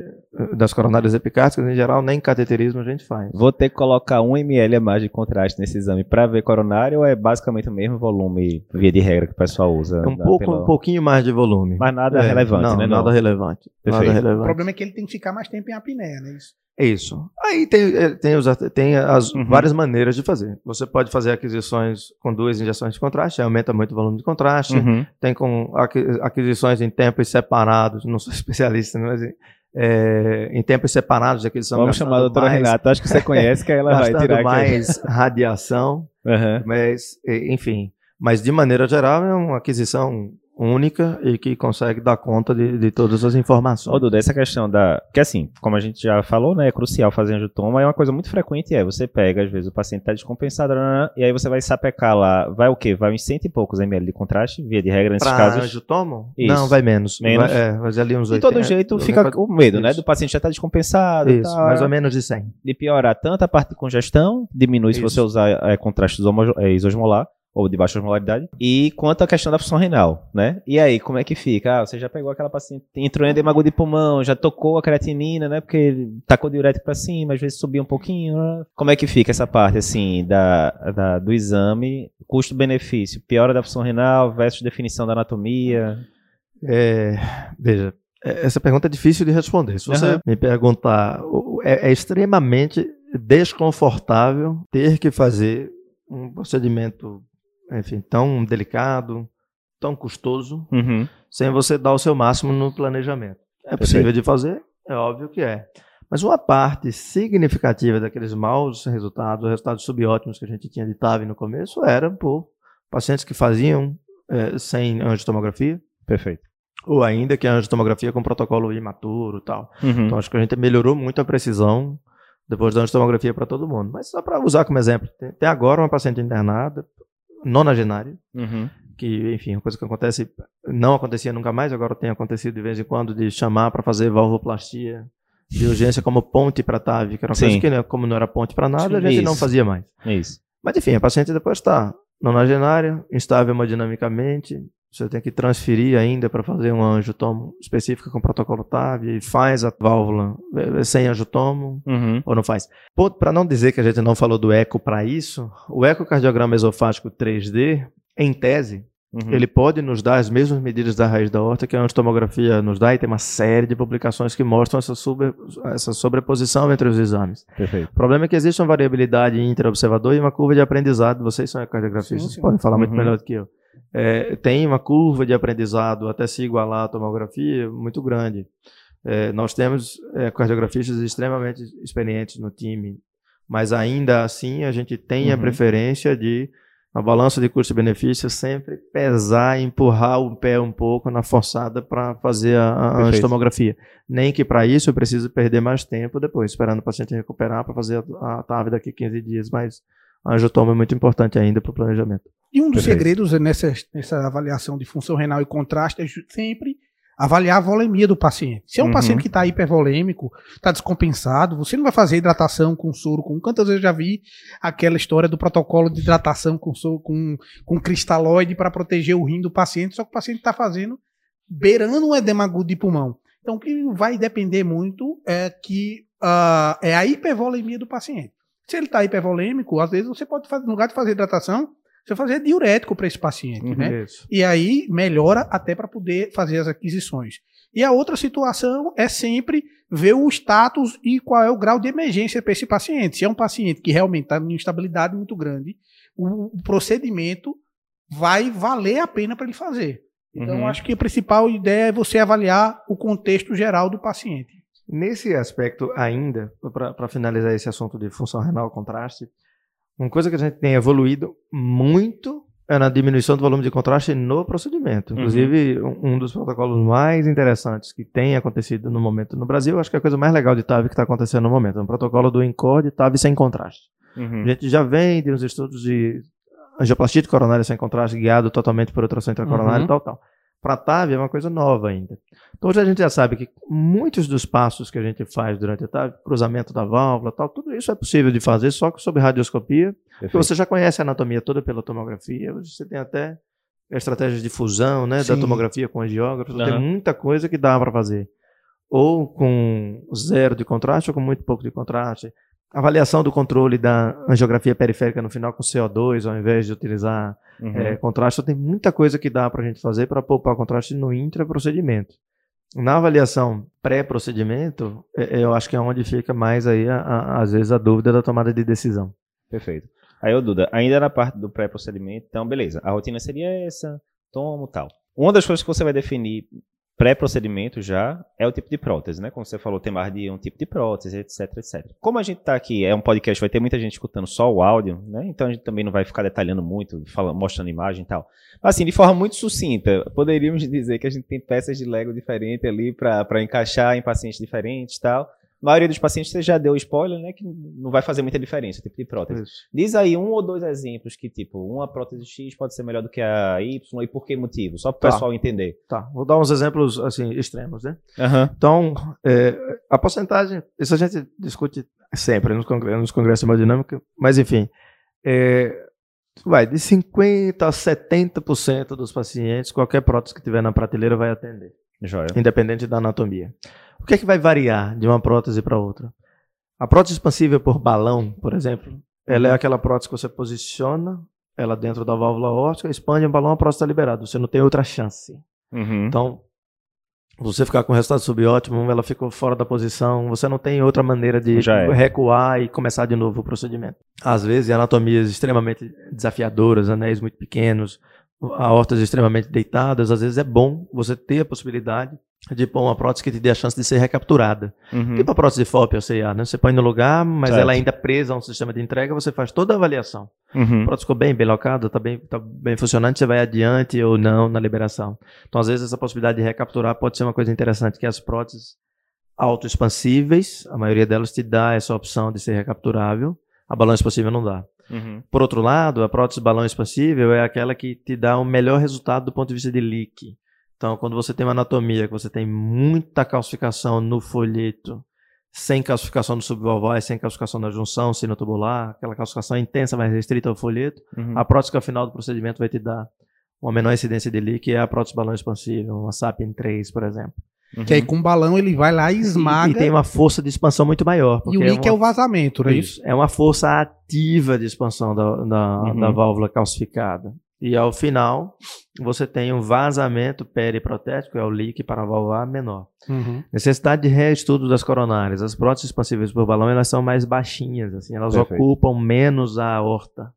Speaker 2: das coronárias epicárticas, em geral, nem cateterismo a gente faz.
Speaker 1: Vou ter que colocar 1 ml a mais de contraste nesse exame para ver coronário ou é basicamente o mesmo volume, via de regra, que o pessoal usa?
Speaker 2: É um, pouco,
Speaker 1: pela-
Speaker 2: um pouquinho mais de volume.
Speaker 1: Mas nada
Speaker 2: É,
Speaker 1: relevante,
Speaker 2: não,
Speaker 1: né?
Speaker 2: Nada relevante. Nada
Speaker 1: Perfeito.
Speaker 3: O
Speaker 2: relevante.
Speaker 3: problema é que ele tem que ficar mais tempo em apneia, né? Isso.
Speaker 2: É Isso. Aí tem, eh, tem, os, tem as
Speaker 1: Uhum.
Speaker 2: várias maneiras de fazer. Você pode fazer aquisições com duas injeções de contraste, aí aumenta muito o volume de contraste.
Speaker 1: Uhum.
Speaker 2: Tem com aqui- aquisições em tempos separados, não sou *laughs* especialista, mas é, em tempos separados de aquisição.
Speaker 1: Vamos chamar a doutora
Speaker 2: mais-
Speaker 1: Renata, acho que você conhece, que ela vai tirar aqui.
Speaker 2: mais radiação,
Speaker 1: Aham.
Speaker 2: mas enfim. Mas de maneira geral é uma aquisição única e que consegue dar conta de, de todas as informações.
Speaker 1: Ô, Duda, essa questão da. Que assim, como a gente já falou, né? É crucial fazer angiotoma. É uma coisa muito frequente. É, você pega, às vezes, o paciente tá descompensado, nananã, e aí você vai sapecar lá. Vai o quê? Vai uns cento e poucos ml de contraste, via de regra, nesses
Speaker 2: Pra
Speaker 1: casos.
Speaker 2: angiotomo?
Speaker 1: Isso.
Speaker 2: Não, vai menos.
Speaker 1: Menos?
Speaker 2: Vai, é, vai ali uns
Speaker 1: De
Speaker 2: 80.
Speaker 1: todo jeito, fica o medo, né? Do paciente já tá descompensado.
Speaker 2: Isso,
Speaker 1: tal,
Speaker 2: mais ou menos de 100.
Speaker 1: De piorar tanto a parte de congestão, diminui se
Speaker 2: Isso.
Speaker 1: você usar é, contraste isomo- é, isosmolar, ou de baixa osmolaridade. E quanto à questão da função renal, né? E aí, como é que fica? Ah, você já pegou aquela paciente, entrou em edema de pulmão, já tocou a creatinina, né? Porque tacou diurético para cima, às vezes subiu um pouquinho. Né? Como é que fica essa parte, assim, da, da do exame, custo-benefício, piora da função renal versus definição da anatomia?
Speaker 2: É, veja, é, essa pergunta é difícil de responder. Se você uhum. me perguntar, é, é extremamente desconfortável ter que fazer um procedimento enfim, tão delicado, tão custoso,
Speaker 1: uhum.
Speaker 2: sem você dar o seu máximo no planejamento. É possível de fazer? É óbvio que é. Mas uma parte significativa daqueles maus resultados, os resultados subótimos que a gente tinha de TAV no começo, eram por pacientes que faziam é, sem angiotomografia.
Speaker 1: Perfeito.
Speaker 2: Ou ainda que a angiotomografia com protocolo imaturo tal.
Speaker 1: Uhum.
Speaker 2: Então acho que a gente melhorou muito a precisão depois da angiotomografia para todo mundo. Mas só para usar como exemplo, tem, tem agora uma paciente internada nonagenária,
Speaker 1: uhum.
Speaker 2: que, enfim, uma coisa que acontece, não acontecia nunca mais, agora tem acontecido de vez em quando, de chamar para fazer valvoplastia de urgência como ponte para TAV, que era uma Sim. coisa que, né, como não era ponte para nada, a gente isso. não fazia mais.
Speaker 1: Isso.
Speaker 2: Mas, enfim, a paciente depois está nonagenária, instável hemodinamicamente, você tem que transferir ainda para fazer um angiotomo específico com protocolo TAV, faz a válvula é, é, sem angiotomo
Speaker 1: uhum.
Speaker 2: ou não faz. Para não dizer que a gente não falou do eco para isso, o ecocardiograma esofágico 3D, em tese, uhum. ele pode nos dar as mesmas medidas da raiz da horta que a angitomografia nos dá e tem uma série de publicações que mostram essa, sobre, essa sobreposição entre os exames.
Speaker 1: Perfeito.
Speaker 2: O problema é que existe uma variabilidade inter-observador e uma curva de aprendizado. Vocês são ecocardiografistas, sim, sim. podem falar muito uhum. melhor do que eu é, tem uma curva de aprendizado até se igualar à tomografia muito grande. É, nós temos é, cardiografistas extremamente experientes no time, mas ainda assim a gente tem uhum. a preferência de, na balança de custo-benefício, sempre pesar, empurrar o pé um pouco na forçada para fazer a, a tomografia. Nem que para isso eu precise perder mais tempo depois, esperando o paciente recuperar para fazer a, a TAV daqui a 15 dias, mas a angiotoma é muito importante ainda para o planejamento.
Speaker 3: E um dos Perfeito. segredos nessa, nessa avaliação de função renal e contraste é sempre avaliar a volemia do paciente. Se é um uhum. paciente que está hipervolêmico, está descompensado, você não vai fazer hidratação com soro. Com quantas vezes eu já vi aquela história do protocolo de hidratação com soro, com, com cristalóide para proteger o rim do paciente, só que o paciente está fazendo beirando um edema agudo de pulmão. Então, o que vai depender muito é que uh, é a hipervolemia do paciente. Se ele está hipervolêmico, às vezes você pode fazer, no lugar de fazer hidratação, você fazer diurético para esse paciente, uhum, né? Isso. E aí melhora até para poder fazer as aquisições. E a outra situação é sempre ver o status e qual é o grau de emergência para esse paciente. Se é um paciente que realmente está em instabilidade muito grande, o, o, procedimento vai valer a pena para ele fazer. Então, uhum. acho que a principal ideia é você avaliar o contexto geral do paciente.
Speaker 2: Nesse aspecto ainda, para finalizar esse assunto de função renal contraste, uma coisa que a gente tem evoluído muito é na diminuição do volume de contraste no procedimento. Uhum. Inclusive, uhum. um, dos protocolos mais interessantes que tem acontecido no momento no Brasil, acho que é a coisa mais legal de TAV que está acontecendo no momento. É um protocolo do INCOR de TAV sem contraste.
Speaker 1: Uhum.
Speaker 2: A gente já vem de uns estudos de angioplastia coronária sem contraste, guiado totalmente por ultrassom intracoronário uhum. e tal, tal para a TAV é uma coisa nova ainda. Então hoje a gente já sabe que muitos dos passos que a gente faz durante a TAV, cruzamento da válvula, tal, tudo isso é possível de fazer só sob radioscopia, porque você já conhece a anatomia toda pela tomografia, você tem até estratégias de fusão, né, da tomografia com angiógrafo, uhum. tem muita coisa que dá para fazer. Ou com zero de contraste ou com muito pouco de contraste avaliação do controle da angiografia periférica no final com CO2, ao invés de utilizar uhum. é, contraste. Tem muita coisa que dá para a gente fazer para poupar contraste no intraprocedimento. Na avaliação pré-procedimento, eu acho que é onde fica mais aí, a, a, às vezes, a dúvida da tomada de decisão.
Speaker 1: Perfeito. Aí, ô Duda, ainda na parte do pré-procedimento, então, beleza, a rotina seria essa, tomo tal. Uma das coisas que você vai definir pré-procedimento já é o tipo de prótese, né? Como você falou, tem mais de um tipo de prótese, etc, etc. Como a gente está aqui, é um podcast, vai ter muita gente escutando só o áudio, né? Então a gente também não vai ficar detalhando muito, falando, mostrando imagem e tal. Mas, assim, de forma muito sucinta, poderíamos dizer que a gente tem peças de Lego diferentes ali para encaixar em pacientes diferentes e tal. Maioria dos pacientes você já deu spoiler, né? Que não vai fazer muita diferença tipo de prótese. Isso. Diz aí um ou dois exemplos que, tipo, uma prótese X pode ser melhor do que a Y e por que motivo? Só para o tá. pessoal entender.
Speaker 2: Tá, vou dar uns exemplos, assim, extremos, né?
Speaker 1: Uhum.
Speaker 2: Então, é, a porcentagem, isso a gente discute sempre nos congressos, nos congressos de hemodinâmica, mas enfim, é, vai de 50% a 70% dos pacientes, qualquer prótese que tiver na prateleira vai atender.
Speaker 1: Joia.
Speaker 2: Independente da anatomia. O que é que vai variar de uma prótese para outra? A prótese expansível por balão, por exemplo, ela é aquela prótese que você posiciona ela dentro da válvula óptica, expande o balão, a prótese está liberada. Você não tem outra chance.
Speaker 1: Uhum.
Speaker 2: Então, você ficar com o resultado subótimo, ela ficou fora da posição, você não tem outra maneira de
Speaker 1: é.
Speaker 2: recuar e começar de novo o procedimento. Às vezes, anatomias extremamente desafiadoras, anéis muito pequenos, aortas extremamente deitadas, às vezes é bom você ter a possibilidade de pôr uma prótese que te dê a chance de ser recapturada.
Speaker 1: Uhum.
Speaker 2: Tipo a prótese de FOP ou CA, né? Você põe no lugar, mas
Speaker 1: Certo.
Speaker 2: ela ainda presa a um sistema de entrega, você faz toda a avaliação.
Speaker 1: Uhum.
Speaker 2: A prótese ficou bem, bem locada, está bem, tá bem funcionante, você vai adiante ou não na liberação. Então, às vezes, essa possibilidade de recapturar pode ser uma coisa interessante, que as próteses autoexpansíveis, a maioria delas te dá essa opção de ser recapturável, a balão expansível não dá.
Speaker 1: Uhum.
Speaker 2: Por outro lado, a prótese balão expansível é aquela que te dá o melhor resultado do ponto de vista de leak. Então, quando você tem uma anatomia, que você tem muita calcificação no folheto, sem calcificação no subvalvar, sem calcificação na junção sinotubular, aquela calcificação intensa, mas restrita ao folheto,
Speaker 1: Uhum.
Speaker 2: a prótese que ao final do procedimento vai te dar uma menor incidência de leak é a prótese balão expansível, uma SAPIEN 3, por exemplo.
Speaker 3: Que aí com o balão ele vai lá e esmaga.
Speaker 2: E, e tem uma força de expansão muito maior.
Speaker 3: E o leak é,
Speaker 2: uma-
Speaker 3: o vazamento, não é isso?
Speaker 2: isso. É uma força ativa de expansão da, da,
Speaker 1: Uhum.
Speaker 2: da válvula calcificada. E ao final, você tem um vazamento periprotético, é o leak para valvar menor.
Speaker 3: Uhum.
Speaker 2: Necessidade de reestudo das coronárias. As próteses expansíveis por balão, elas são mais baixinhas, assim, elas
Speaker 1: Perfeito.
Speaker 2: ocupam menos a aorta.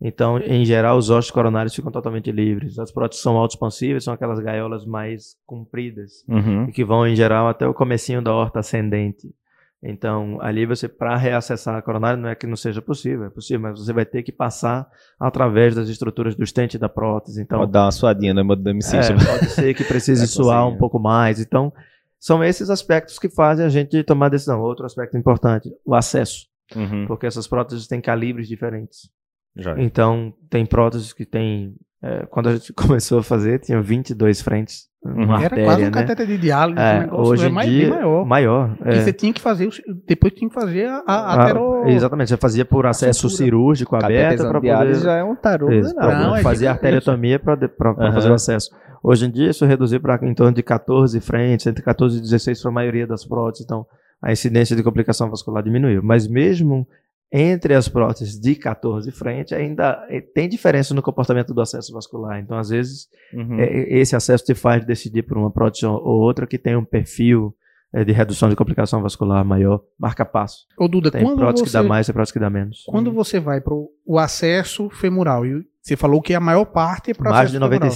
Speaker 2: Então, em geral, os ossos coronários ficam totalmente livres. As próteses são autoexpansíveis, são aquelas gaiolas mais compridas
Speaker 1: Uhum.
Speaker 2: que vão em geral até o comecinho da horta ascendente. Então, ali você, para reacessar a coronária, não é que não seja possível, é possível, mas você vai ter que passar através das estruturas do estente da prótese. Então,
Speaker 1: Pode dar uma suadinha no modem
Speaker 2: é, pode ser que precise
Speaker 1: Vai *laughs*
Speaker 2: suar um pouco mais. Então, são esses aspectos que fazem a gente tomar decisão. Outro aspecto importante, o acesso,
Speaker 1: Uhum.
Speaker 2: porque essas próteses têm calibres diferentes.
Speaker 1: Joia.
Speaker 2: Então, tem próteses que tem. é, quando a gente *laughs* começou a fazer, tinha 22 frentes. Uma
Speaker 1: Uhum.
Speaker 3: Era
Speaker 2: artéria,
Speaker 3: quase um
Speaker 2: né?
Speaker 3: cateter de diálise,
Speaker 2: É,
Speaker 3: um negócio
Speaker 2: hoje
Speaker 3: é
Speaker 2: em
Speaker 3: mais,
Speaker 2: dia,
Speaker 3: maior.
Speaker 2: maior.
Speaker 3: E
Speaker 2: é.
Speaker 3: você tinha que fazer, depois tinha que fazer a, a
Speaker 2: Ah,
Speaker 3: atero...
Speaker 2: Exatamente, você fazia por acesso cirúrgico aberto para poder
Speaker 1: já é um tarô
Speaker 2: Isso,
Speaker 1: danado.
Speaker 2: pra
Speaker 3: Não, é
Speaker 2: fazer
Speaker 3: gigantesco.
Speaker 2: arteriotomia para
Speaker 1: Aham.
Speaker 2: fazer o acesso. Hoje em dia isso reduziu para em torno de 14 frentes, entre 14 e 16 para a maioria das próteses, então a incidência de complicação vascular diminuiu. Mas mesmo entre as próteses de 14 frentes, ainda eh, tem diferença no comportamento do acesso vascular. Então, às vezes,
Speaker 1: Uhum.
Speaker 2: eh, esse acesso te faz decidir por uma prótese ou outra que tem um perfil eh, de redução de complicação vascular maior, marca passo.
Speaker 3: Ô, Duda,
Speaker 2: Tem
Speaker 3: quando
Speaker 2: prótese
Speaker 3: você,
Speaker 2: que dá mais e prótese que dá menos.
Speaker 3: quando você vai para o acesso femoral, e você falou que a maior parte é para
Speaker 2: Mais de
Speaker 3: acesso femoral.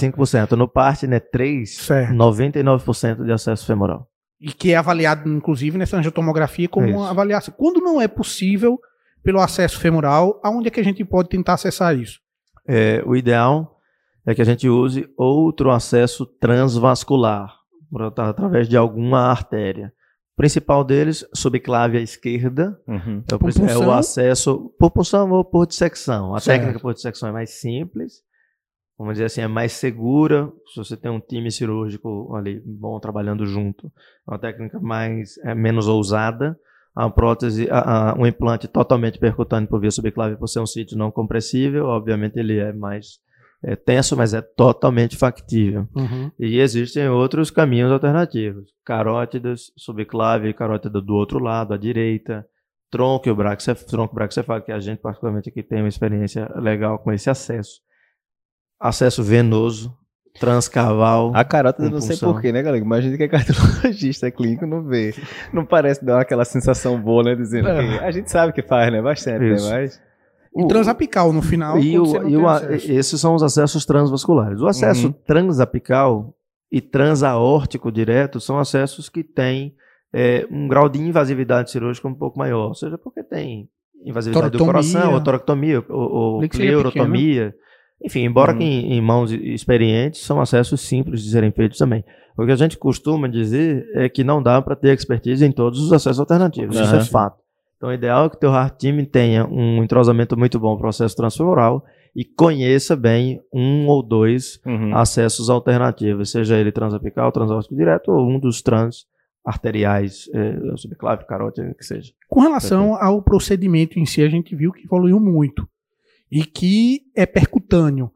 Speaker 2: 95%. No Partner 3,
Speaker 3: Certo.
Speaker 2: 99% de acesso femoral.
Speaker 3: E que é avaliado, inclusive, nessa angiotomografia como
Speaker 2: Isso.
Speaker 3: uma avaliação. Quando não é possível pelo acesso femoral, aonde é que a gente pode tentar acessar isso?
Speaker 2: É, o ideal é que a gente use outro acesso transvascular, através de alguma artéria. O principal deles, subclave à esquerda,
Speaker 1: Uhum.
Speaker 2: é o, é o acesso por punção ou por dissecção. A
Speaker 3: Certo.
Speaker 2: técnica por dissecção é mais simples, vamos dizer assim, é mais segura. Se você tem um time cirúrgico ali bom trabalhando junto, é uma técnica mais é menos ousada. A prótese, a- a- um implante totalmente percutâneo por via subclave por ser um sítio não compressível, obviamente ele é mais é, tenso, mas é totalmente factível. E existem outros caminhos alternativos. Carótidas, subclave, carótida do outro lado, à direita. Tronco e o braxcef- tronco braxcefálico, que a gente particularmente aqui tem uma experiência legal com esse acesso. Acesso venoso, transcaval.
Speaker 1: A carota, não sei porquê, né, galera? Imagina que é cardiologista clínico não vê. Não parece dar aquela sensação boa, né? Dizendo
Speaker 3: É.
Speaker 1: que a gente sabe que faz, né? Bastante, né?
Speaker 2: Isso.
Speaker 1: Mas.
Speaker 3: E transapical no final.
Speaker 2: E, o- e o- esses são os acessos transvasculares. O acesso
Speaker 1: Uhum.
Speaker 2: transapical e transaórtico direto são acessos que têm é, um grau de invasividade cirúrgica um pouco maior. Ou seja, porque tem invasividade do coração, ou toracotomia, ou, ou pleurotomia. Enfim, embora
Speaker 1: Uhum.
Speaker 2: que em, em mãos experientes são acessos simples de serem feitos também. O que a gente costuma dizer é que não dá para ter expertise em todos os acessos alternativos. Isso é fato. Então, o ideal é que o teu heart team tenha um entrosamento muito bom no processo transfemoral e conheça bem um ou dois
Speaker 1: Uhum.
Speaker 2: acessos alternativos, seja ele transapical, transórtico direto ou um dos trans arteriais, eh, subclave, carótida, que seja.
Speaker 3: Com relação ao procedimento em si, a gente viu que evoluiu muito. E que é percutâneo.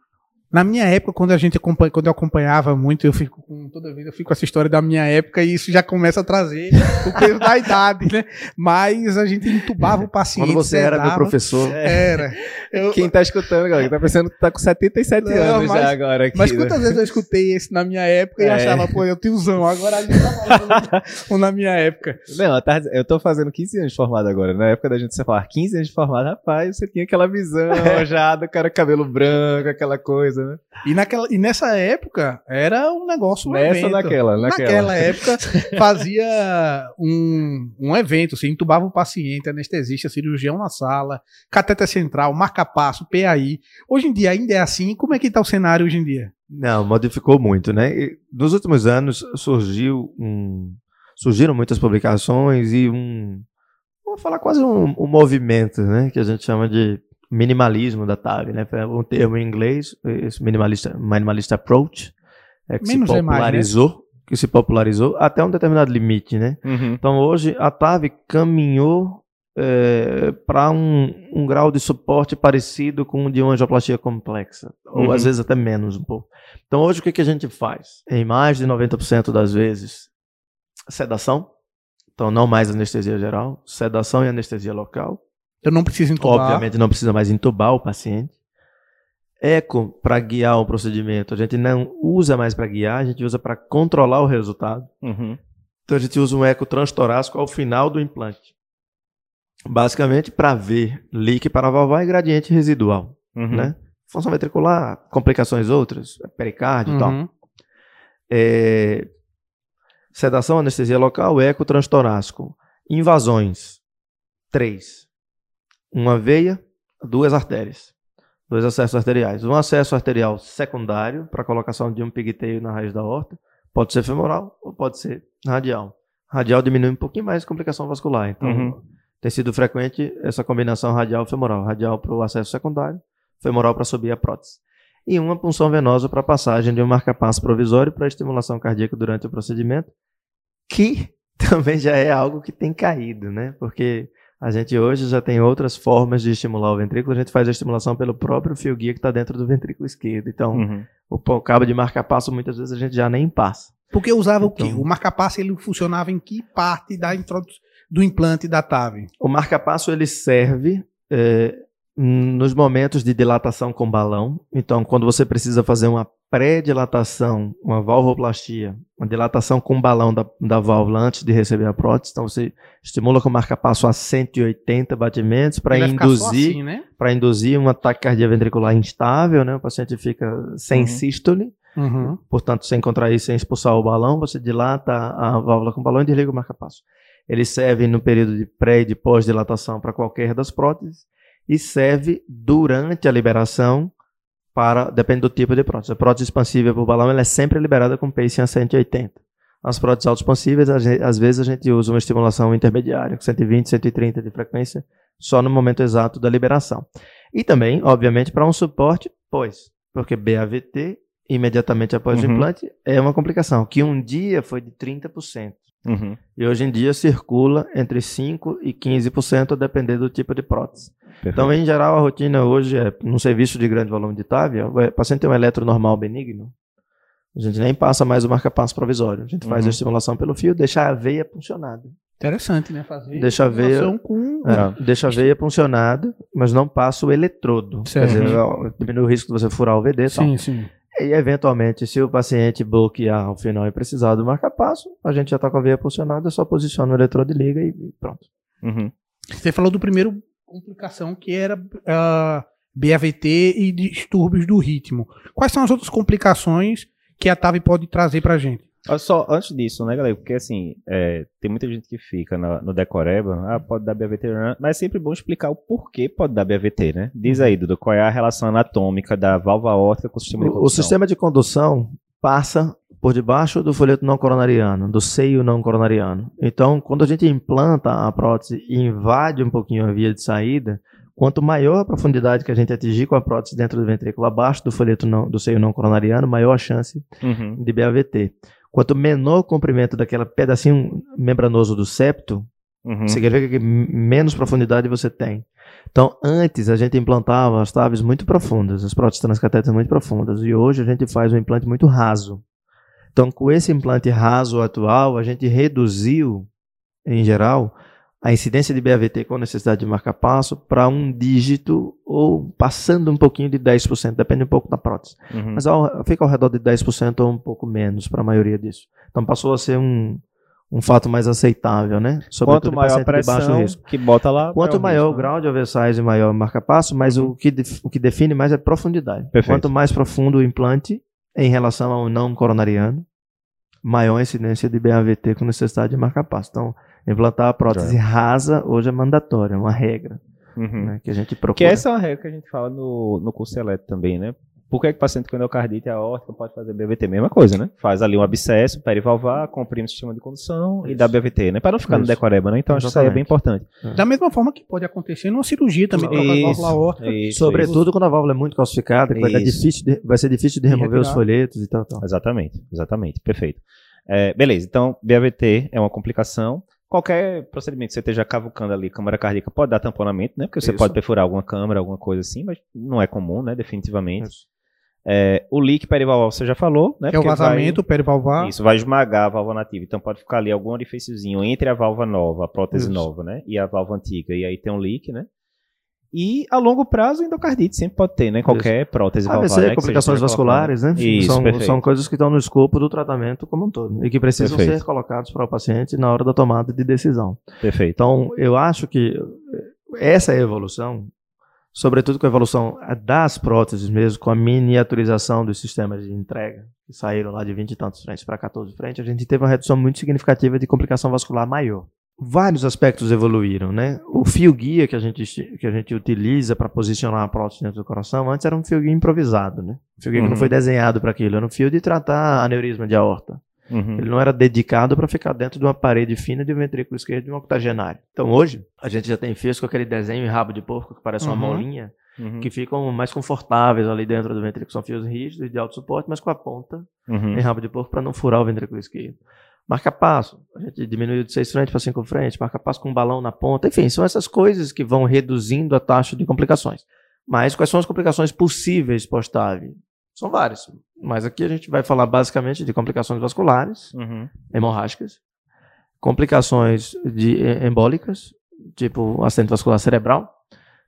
Speaker 3: Na minha época, quando a gente quando eu acompanhava muito, eu fico com toda vez eu fico com essa história da minha época e isso já começa a trazer o peso da idade, né? Mas a gente entubava o paciente.
Speaker 2: Quando você sedava, era meu professor.
Speaker 3: Era.
Speaker 1: Eu, Quem tá escutando, galera, tá pensando que tá com 77 não, anos mas, já agora aqui.
Speaker 3: Mas né? quantas vezes eu escutei esse na minha época e é. achava, pô, eu tiozão, agora a gente tá ou na minha época.
Speaker 1: Não, eu tô fazendo 15 anos de formado agora. Na época da gente você falar 15 anos de formado, rapaz, você tinha aquela visão *laughs* já do cara cabelo branco, aquela coisa, né?
Speaker 3: E, naquela, e nessa época era um negócio. Um
Speaker 1: Nessa
Speaker 3: evento.
Speaker 1: naquela,
Speaker 3: naquela. Naquela época fazia um, um evento, assim, entubava o paciente, anestesista, cirurgião na sala, cateter central, marca-passo, PAI. Hoje em dia ainda é assim. Como é que está o cenário hoje em dia?
Speaker 2: Não, modificou muito, né? E nos últimos anos surgiu um, surgiram muitas publicações e um, vou falar quase um, um movimento, né? Que a gente chama de minimalismo da TAG, né? Um termo em inglês, minimalista, minimalista approach, é, que Menos se popularizou, mais, né? que se popularizou até um determinado limite, né? Uhum. Então hoje a TAV caminhou é, para um, um, grau de suporte parecido com o de uma angioplastia complexa, uhum. ou às vezes até menos um pouco. Então hoje o que, que a gente faz? Em mais de 90% das vezes, sedação, então não mais anestesia geral, sedação e anestesia local,
Speaker 3: eu não preciso entubar.
Speaker 2: Obviamente não precisa mais entubar o paciente. Eco para guiar o procedimento, a gente não usa mais para guiar, a gente usa para controlar o resultado. Uhum. Então a gente usa um eco transtorácico ao final do implante. Basicamente para ver leak paravalvar e gradiente residual. Uhum. Né? Função ventricular, complicações outras, pericárdio e uhum. tal. É... Sedação, anestesia local, eco transtorácico. Invasões. Três uma veia, duas artérias, dois acessos arteriais. Um acesso arterial secundário para colocação de um pigtail na raiz da horta, pode ser femoral ou pode ser radial. Radial diminui um pouquinho mais a complicação vascular, então uhum. tem sido frequente essa combinação radial-femoral, radial para o acesso secundário, femoral para subir a prótese. E uma punção venosa para passagem de um marcapasso provisório para estimulação cardíaca durante o procedimento, que *laughs* também já é algo que tem caído, né? Porque a gente hoje já tem outras formas de estimular o ventrículo. A gente faz a estimulação pelo próprio fio guia que está dentro do ventrículo esquerdo. Então, uhum. o, cabo de marca-passo muitas vezes a gente já nem passa.
Speaker 3: Porque usava então, o quê? Então o marca-passo ele funcionava em que parte da do implante da TAV?
Speaker 2: O marca-passo ele serve é, nos momentos de dilatação com balão. Então, quando você precisa fazer uma pré-dilatação, uma valvoplastia, uma dilatação com balão da, da válvula antes de receber a prótese, então você estimula com marca-passo a 180 batimentos para induzir, assim, né? para induzir um ataque cardíaco ventricular instável, né? O paciente fica sem uhum. sístole. Uhum. Portanto, sem contrair, sem expulsar o balão, você dilata a válvula com balão e desliga o marca-passo. Ele serve no período de pré e de pós-dilatação para qualquer das próteses e serve durante a liberação para, depende do tipo de prótese. A prótese expansível por balão ela é sempre liberada com pacing a 180. As próteses autoexpansíveis, às vezes a gente usa uma estimulação intermediária, com 120, 130 de frequência, só no momento exato da liberação. E também, obviamente, para um suporte pós, porque BAVT, imediatamente após uhum. o implante, é uma complicação, que um dia foi de 30%. Uhum. E hoje em dia circula entre 5% e 15%, a depender do tipo de prótese. Perfeito. Então, em geral, a rotina hoje é, num serviço de grande volume de TAV, o paciente tem um eletro normal benigno, a gente nem passa mais o marca-passo provisório. A gente uhum. faz a estimulação pelo fio, deixa a veia funcionada.
Speaker 3: Interessante, né? Fazer
Speaker 2: deixa a veia, com... é, deixa a veia funcionada, mas não passa o eletrodo. Certo. Quer dizer, diminui o risco de você furar o VD e sim, tal. Sim. E, eventualmente, se o paciente bloquear ao final e precisar do marca-passo, a gente já está com a veia posicionada, só posiciona o eletrodo e liga e pronto.
Speaker 3: Uhum. Você falou do primeiro complicação que era uh, ah, BAVT e distúrbios do ritmo. Quais são as outras complicações que a TAV pode trazer para a gente?
Speaker 1: Só antes disso, né, galera? Porque assim, é, tem muita gente que fica no, no decoreba, ah, pode dar BAVT, mas é sempre bom explicar o porquê pode dar BAVT, né? Diz aí, Dudu, qual é a relação anatômica da válvula aórtica com o sistema de condução?
Speaker 2: O sistema de condução passa por debaixo do folheto não coronariano, do seio não coronariano. Então, quando a gente implanta a prótese e invade um pouquinho a via de saída, quanto maior a profundidade que a gente atingir com a prótese dentro do ventrículo abaixo do folheto não, do seio não coronariano, maior a chance uhum. de BAVT. Quanto menor o comprimento daquele pedacinho membranoso do septo,
Speaker 1: Uhum.
Speaker 2: Significa que menos profundidade você tem. Então, antes a gente implantava as TAVs muito profundas, as próteses transcatéteres muito profundas, e hoje a gente faz um implante muito raso. Então, com esse implante raso atual, a gente reduziu, em geral, a incidência de BAVT com necessidade de marca-passo para um dígito ou passando um pouquinho de 10%, depende um pouco da prótese.
Speaker 1: Uhum.
Speaker 2: Mas ao- fica ao redor de 10% ou um pouco menos para a maioria disso. Então passou a ser um, um fato mais aceitável, né?
Speaker 1: Quanto
Speaker 2: Sobretudo em
Speaker 1: maior a
Speaker 2: paciente de baixo
Speaker 1: pressão
Speaker 2: risco.
Speaker 1: que bota lá.
Speaker 2: Quanto maior o
Speaker 1: risco, né?
Speaker 2: grau de oversize, maior o marca-passo, mas o, que o que define mais é profundidade.
Speaker 1: Perfeito.
Speaker 2: Quanto mais profundo o implante em relação ao não coronariano, maior a incidência de BAVT com necessidade de marca-passo. Então, implantar a prótese rasa hoje é mandatório, é uma regra
Speaker 1: Uhum.
Speaker 2: né, que a gente procura.
Speaker 1: Que essa é uma regra que a gente fala no, no curso elétrico também, né? Por que, que o paciente com endocardite aórtica pode fazer BVT? Mesma coisa, né? Faz ali um abscesso perivalvar, comprime o sistema de condução e
Speaker 2: Isso.
Speaker 1: dá BVT, né? Para não ficar no
Speaker 2: Isso.
Speaker 1: decoreba, né? Então acho que isso aí é bem importante.
Speaker 3: Da mesma forma que pode acontecer numa cirurgia também, trocar a válvula aórtica.
Speaker 1: isso,
Speaker 2: Sobretudo quando a válvula é muito calcificada, que vai, difícil de- vai ser difícil de remover os folhetos e tal, tal.
Speaker 1: Exatamente, exatamente, perfeito. É, beleza, então BAVT é uma complicação. Qualquer procedimento que você esteja cavucando ali, câmara cardíaca, pode dar tamponamento, né? Porque você
Speaker 2: Isso.
Speaker 1: pode perfurar alguma câmara, alguma coisa assim, mas não é comum, né? Definitivamente.
Speaker 2: Isso.
Speaker 1: É, o leak perivalvar você já falou, né?
Speaker 3: Que é o
Speaker 1: Porque vai-
Speaker 3: vazamento perivalvar.
Speaker 1: Isso, vai esmagar a válvula nativa. Então pode ficar ali algum orifíciozinho entre a válvula nova, a prótese
Speaker 2: Isso.
Speaker 1: nova, né? E a válvula antiga. E aí tem um leak, né? E a longo prazo, endocardite sempre pode ter, né? Qualquer prótese valvar.
Speaker 2: AVC,
Speaker 1: né? que seja
Speaker 2: complicações vasculares, né?
Speaker 1: Isso,
Speaker 2: são,
Speaker 1: perfeito.
Speaker 2: são coisas que estão no escopo do tratamento como um todo e que precisam
Speaker 1: Perfeito.
Speaker 2: ser colocados para o paciente na hora da tomada de decisão.
Speaker 1: Perfeito.
Speaker 2: Então, eu acho que essa é a evolução, sobretudo com a evolução das próteses mesmo, com a miniaturização dos sistemas de entrega, que saíram lá de 20 e tantos frentes para 14 frentes, a gente teve uma redução muito significativa de complicação vascular maior. Vários aspectos evoluíram, né? O fio guia que a gente, que a gente utiliza para posicionar a prótese dentro do coração, antes era um fio guia improvisado, né? Um fio guia que
Speaker 1: Uhum.
Speaker 2: não foi desenhado para aquilo, era um fio de tratar aneurisma de aorta.
Speaker 1: Uhum.
Speaker 2: Ele não era dedicado para ficar dentro de uma parede fina de um ventrículo esquerdo de um octogenário. Então hoje, a gente já tem fios com aquele desenho em rabo de porco que parece uma
Speaker 3: Uhum.
Speaker 2: molinha,
Speaker 1: Uhum.
Speaker 2: que ficam mais confortáveis ali dentro do ventrículo. São fios rígidos de alto suporte, mas com a ponta
Speaker 1: Uhum.
Speaker 2: em rabo de porco para não furar o ventrículo esquerdo. Marca-passo, a gente diminuiu de seis frentes para cinco frentes, marca-passo com um balão na ponta. Enfim, são essas coisas que vão reduzindo a taxa de complicações. Mas quais são as complicações possíveis pós-TAV? São várias. Mas aqui a gente vai falar basicamente de complicações vasculares,
Speaker 1: Uhum.
Speaker 2: hemorrágicas, complicações de eh, embólicas, tipo acidente vascular cerebral,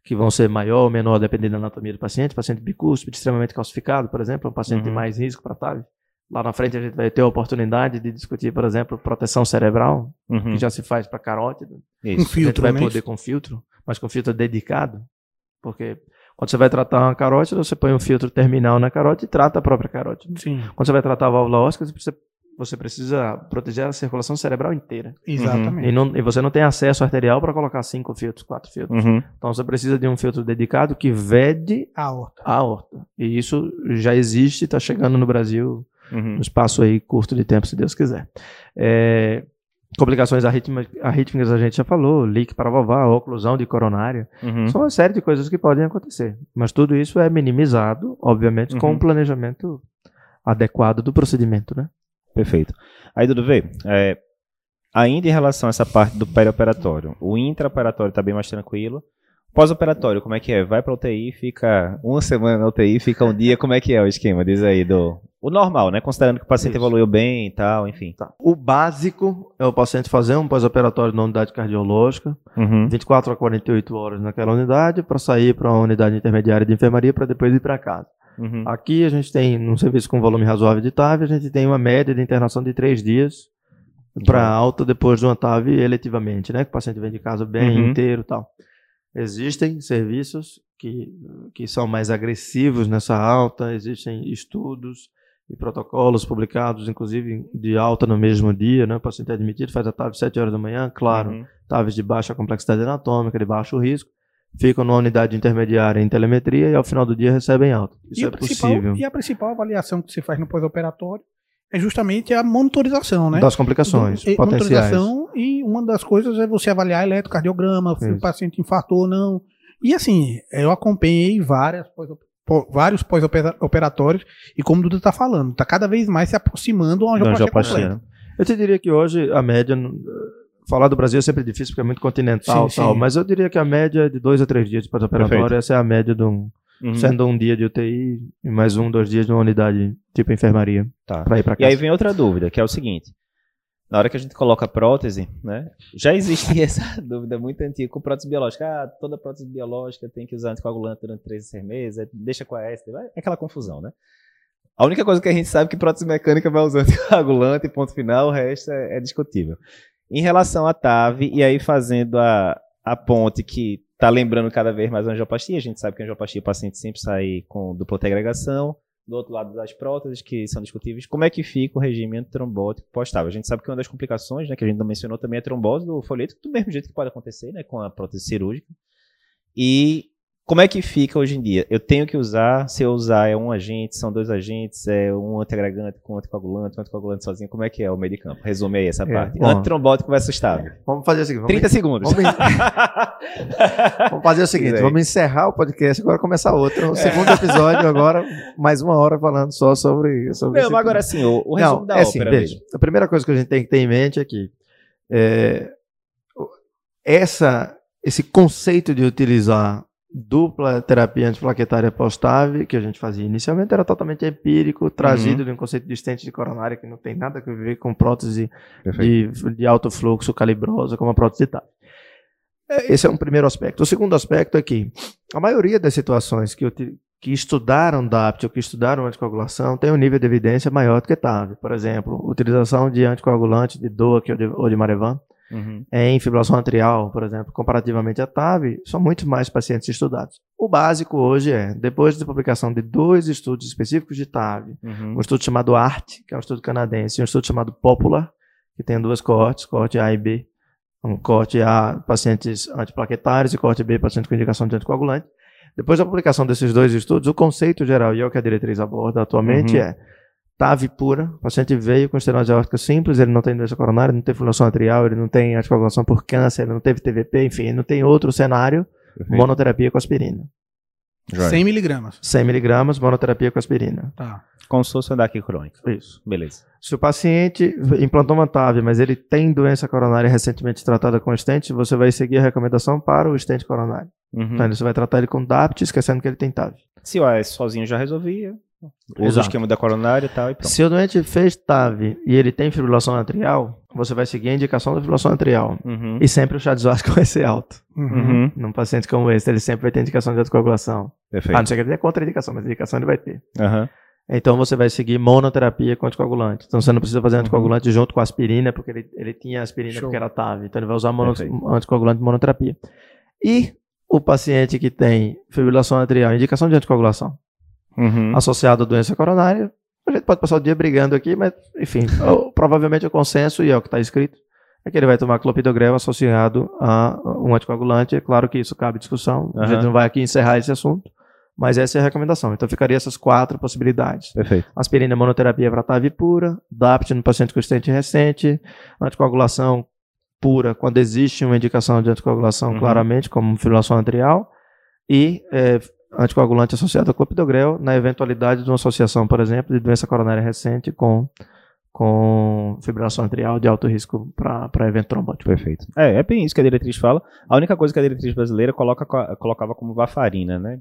Speaker 2: que vão ser maior ou menor dependendo da anatomia do paciente. Paciente bicúspide extremamente calcificado, por exemplo, é um paciente de
Speaker 1: Uhum.
Speaker 2: mais risco para TAV. Lá na frente a gente vai ter a oportunidade de discutir, por exemplo, proteção cerebral,
Speaker 1: Uhum.
Speaker 2: que já se faz para carótida.
Speaker 3: Um
Speaker 1: Isso.
Speaker 2: a gente
Speaker 3: filtro,
Speaker 2: vai
Speaker 3: né?
Speaker 2: poder com filtro, mas com filtro dedicado, porque quando você vai tratar uma carótida, você põe um filtro terminal na carótida e trata a própria carótida.
Speaker 3: Sim,
Speaker 2: Quando você vai tratar a válvula óssea, você precisa, você precisa proteger a circulação cerebral inteira.
Speaker 3: exatamente.
Speaker 2: E, não- e você não tem acesso arterial para colocar cinco filtros, quatro filtros.
Speaker 1: Uhum.
Speaker 2: Então você precisa de um filtro dedicado que vede
Speaker 3: A aorta.
Speaker 2: a aorta. E isso já existe, está chegando no Brasil
Speaker 1: Uhum.
Speaker 2: no espaço aí curto de tempo, se Deus quiser. É, complicações arrítmi- arrítmicas a gente já falou, leak para valvar, oclusão de coronária.
Speaker 1: Uhum.
Speaker 2: São uma série de coisas que podem acontecer. Mas tudo isso é minimizado, obviamente, com
Speaker 1: Uhum.
Speaker 2: um planejamento adequado do procedimento, né?
Speaker 1: Perfeito. Aí, Dudu, vê, é, ainda em relação a essa parte do perioperatório, o intraoperatório está bem mais tranquilo. Pós-operatório, como é que é? Vai pra UTI, fica uma semana na UTI, fica um dia, como é que é o esquema? Diz aí, do... O normal, né? Considerando que o paciente
Speaker 2: Isso.
Speaker 1: evoluiu bem e tal, enfim.
Speaker 2: Tá. O básico é o paciente fazer um pós-operatório na unidade cardiológica,
Speaker 1: Uhum.
Speaker 2: 24 a 48 horas naquela unidade, para sair para uma unidade intermediária de enfermaria para depois ir para casa.
Speaker 1: Uhum.
Speaker 2: Aqui a gente tem, num serviço com volume razoável de TAV, a gente tem uma média de internação de três dias para alta depois de uma TAV eletivamente, né? Que o paciente vem de casa bem
Speaker 1: Uhum.
Speaker 2: inteiro e tal. Existem serviços que, que são mais agressivos nessa alta, existem estudos e protocolos publicados, inclusive de alta no mesmo dia, né? O paciente é admitido, faz a TAV às 7 horas da manhã, claro,
Speaker 1: Uhum.
Speaker 2: TAVs de baixa complexidade anatômica, de baixo risco, ficam numa unidade intermediária em telemetria e ao final do dia recebem alta. Isso
Speaker 3: e,
Speaker 2: é possível.
Speaker 3: e a principal avaliação que você faz no pós-operatório é justamente a monitorização, né?
Speaker 2: Das complicações
Speaker 3: Do-
Speaker 2: potenciais.
Speaker 3: Monitorização e uma das coisas é você avaliar eletrocardiograma, se o paciente infartou ou não. E assim, eu acompanhei várias vários pós-operatórios e como o Duda está falando, está cada vez mais se aproximando de uma angioplastia
Speaker 1: né?
Speaker 2: Eu te diria que hoje a média, falar do Brasil é sempre difícil porque é muito continental
Speaker 3: Sim,
Speaker 2: tal,
Speaker 3: sim.
Speaker 2: mas eu diria que a média é de dois a três dias de pós-operatório, essa é a média de um,
Speaker 1: Uhum.
Speaker 2: sendo um dia de UTI e mais um, dois dias de uma unidade tipo enfermaria
Speaker 1: Tá.
Speaker 2: ir para
Speaker 1: E
Speaker 2: casa.
Speaker 1: aí vem outra dúvida, que é o seguinte. Na hora que a gente coloca a prótese, né? Já existia *laughs* essa dúvida muito antiga com prótese biológica. Ah, toda prótese biológica tem que usar anticoagulante durante 3 a 6 meses, deixa com a S, é aquela confusão, né? A única coisa que a gente sabe é que prótese mecânica vai usar *laughs* anticoagulante, ponto final, o resto é, é discutível. Em relação à TAV, e aí fazendo a, a ponte que tá lembrando cada vez mais a angioplastia, a gente sabe que a angioplastia o paciente sempre sai com dupla agregação, do outro lado das próteses, que são discutíveis, como é que fica o regime antitrombótico pós-TAV? A gente sabe que uma das complicações, né, que a gente não mencionou também é a trombose do folheto, do mesmo jeito que pode acontecer, né, com a prótese cirúrgica. E como é que fica hoje em dia? Eu tenho que usar, se eu usar é um agente, são dois agentes, é um antiagregante com anticoagulante, um anticoagulante sozinho, como é que é o meio de campo? Resume aí essa
Speaker 2: É,
Speaker 1: parte.
Speaker 2: bom.
Speaker 1: Antitrombótico versus TAV.
Speaker 2: Vamos fazer o seguinte, vamos,
Speaker 1: 30 segundos.
Speaker 2: vamos, *laughs* vamos fazer o seguinte, vamos encerrar o podcast agora começar outro, o segundo episódio agora, mais uma hora falando só sobre, sobre
Speaker 1: Não, mas agora sim, o, o resumo
Speaker 2: Não,
Speaker 1: da
Speaker 2: é assim,
Speaker 1: ópera.
Speaker 2: veja. A primeira coisa que a gente tem que ter em mente é que é, essa, esse conceito de utilizar dupla terapia antiplaquetária pós-TAV, que a gente fazia inicialmente, era totalmente empírico, trazido de um conceito de estente de coronária que não tem nada a ver com prótese de, de alto fluxo calibrosa como a prótese de TAV. É, Esse é um primeiro aspecto. O segundo aspecto é que a maioria das situações que, que estudaram DAPT ou que estudaram anticoagulação tem um nível de evidência maior do que TAV. Por exemplo, utilização de anticoagulante de DOAC ou de, ou de Marevan
Speaker 1: Uhum.
Speaker 2: em fibrilação atrial, por exemplo, comparativamente à TAV, são muito mais pacientes estudados. O básico hoje é, depois da publicação de dois estudos específicos de TAV,
Speaker 1: Uhum.
Speaker 2: um estudo chamado ART, que é um estudo canadense, e um estudo chamado Popular, que tem duas cohortes, cohorte A e B. Um cohorte A, pacientes antiplaquetários, e cohorte B, pacientes com indicação de anticoagulante. Depois da publicação desses dois estudos, o conceito geral, e é o que a diretriz aborda atualmente,
Speaker 1: Uhum.
Speaker 2: é TAV pura, o paciente veio com estenose aórtica simples, ele não tem doença coronária, não tem fibrilação atrial, ele não tem anticoagulação por câncer, ele não teve TVP, enfim, ele não tem outro cenário,
Speaker 1: Perfeito.
Speaker 2: monoterapia com aspirina.
Speaker 1: Joia.
Speaker 3: 100 miligramas.
Speaker 2: 100 miligramas, monoterapia com aspirina.
Speaker 3: Tá.
Speaker 1: Um DAC crônico.
Speaker 2: Isso.
Speaker 1: Beleza.
Speaker 2: Se o paciente implantou uma TAV, mas ele tem doença coronária recentemente tratada com stent, você vai seguir a recomendação para o stent coronário.
Speaker 1: Uhum.
Speaker 2: Então, você vai tratar ele com DAPT, esquecendo que ele tem TAV.
Speaker 1: Se o AS sozinho já resolvia, usa o esquema da coronária e tal e pronto.
Speaker 2: Se o doente fez TAV e ele tem fibrilação atrial, você vai seguir a indicação da fibrilação atrial.
Speaker 1: Uhum.
Speaker 2: E sempre o chá de Zosco vai ser alto.
Speaker 3: Uhum.
Speaker 1: Uhum.
Speaker 2: Num paciente como esse, ele sempre vai ter indicação de anticoagulação.
Speaker 1: Perfeito.
Speaker 2: A não ser que ele tenha contraindicação, mas indicação ele vai ter.
Speaker 1: Aham.
Speaker 2: Então você vai seguir monoterapia com anticoagulante. Então você não precisa fazer anticoagulante junto com aspirina, porque ele, ele tinha aspirina
Speaker 3: Show.
Speaker 2: porque era TAV. Então ele vai usar mono, anticoagulante de monoterapia. E o paciente que tem fibrilação atrial, indicação de anticoagulação,
Speaker 1: Uhum.
Speaker 2: associado à doença coronária, a gente pode passar o dia brigando aqui, mas enfim, o- provavelmente o consenso, e é o que está escrito, é que ele vai tomar clopidogrel associado a um anticoagulante. É claro que isso cabe discussão, a
Speaker 1: Aham.
Speaker 2: gente não vai aqui encerrar esse assunto, mas essa é a recomendação. Então ficaria essas quatro possibilidades
Speaker 1: Perfeito.
Speaker 2: aspirina monoterapia para TAV pura, DAPT no paciente com estente recente, anticoagulação pura quando existe uma indicação de anticoagulação
Speaker 1: Uhum.
Speaker 2: claramente, como fibrilação atrial, e eh, anticoagulante associado a clopidogrel na eventualidade de uma associação, por exemplo, de doença coronária recente com, com fibrilação atrial de alto risco para evento trombótico.
Speaker 1: Perfeito. É, é bem isso que a diretriz fala. A única coisa que a diretriz brasileira coloca, colocava como varfarina, né?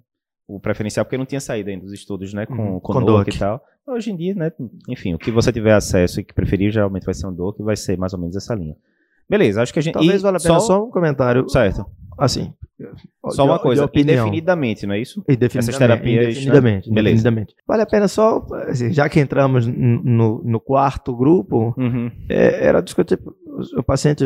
Speaker 1: O preferencial, porque não tinha saído ainda dos estudos, né? Com,
Speaker 2: Uhum,
Speaker 1: com,
Speaker 2: com
Speaker 1: DOAC. e tal. Hoje em dia, né? Enfim, o que você tiver acesso e que preferir, geralmente vai ser um DOAC e vai ser mais ou menos essa linha. Beleza, acho que a gente.
Speaker 2: Talvez valha a pena só, um comentário,
Speaker 1: Certo.
Speaker 2: assim,
Speaker 1: Só
Speaker 2: de-
Speaker 1: uma coisa, indefinidamente, não é isso?
Speaker 2: Indefinidamente,
Speaker 1: Essas terapias, né?
Speaker 2: indefinidamente,
Speaker 1: Beleza.
Speaker 2: indefinidamente. Vale a pena só, assim, já que entramos no, no quarto grupo,
Speaker 1: Uhum.
Speaker 2: é, era discutir o paciente,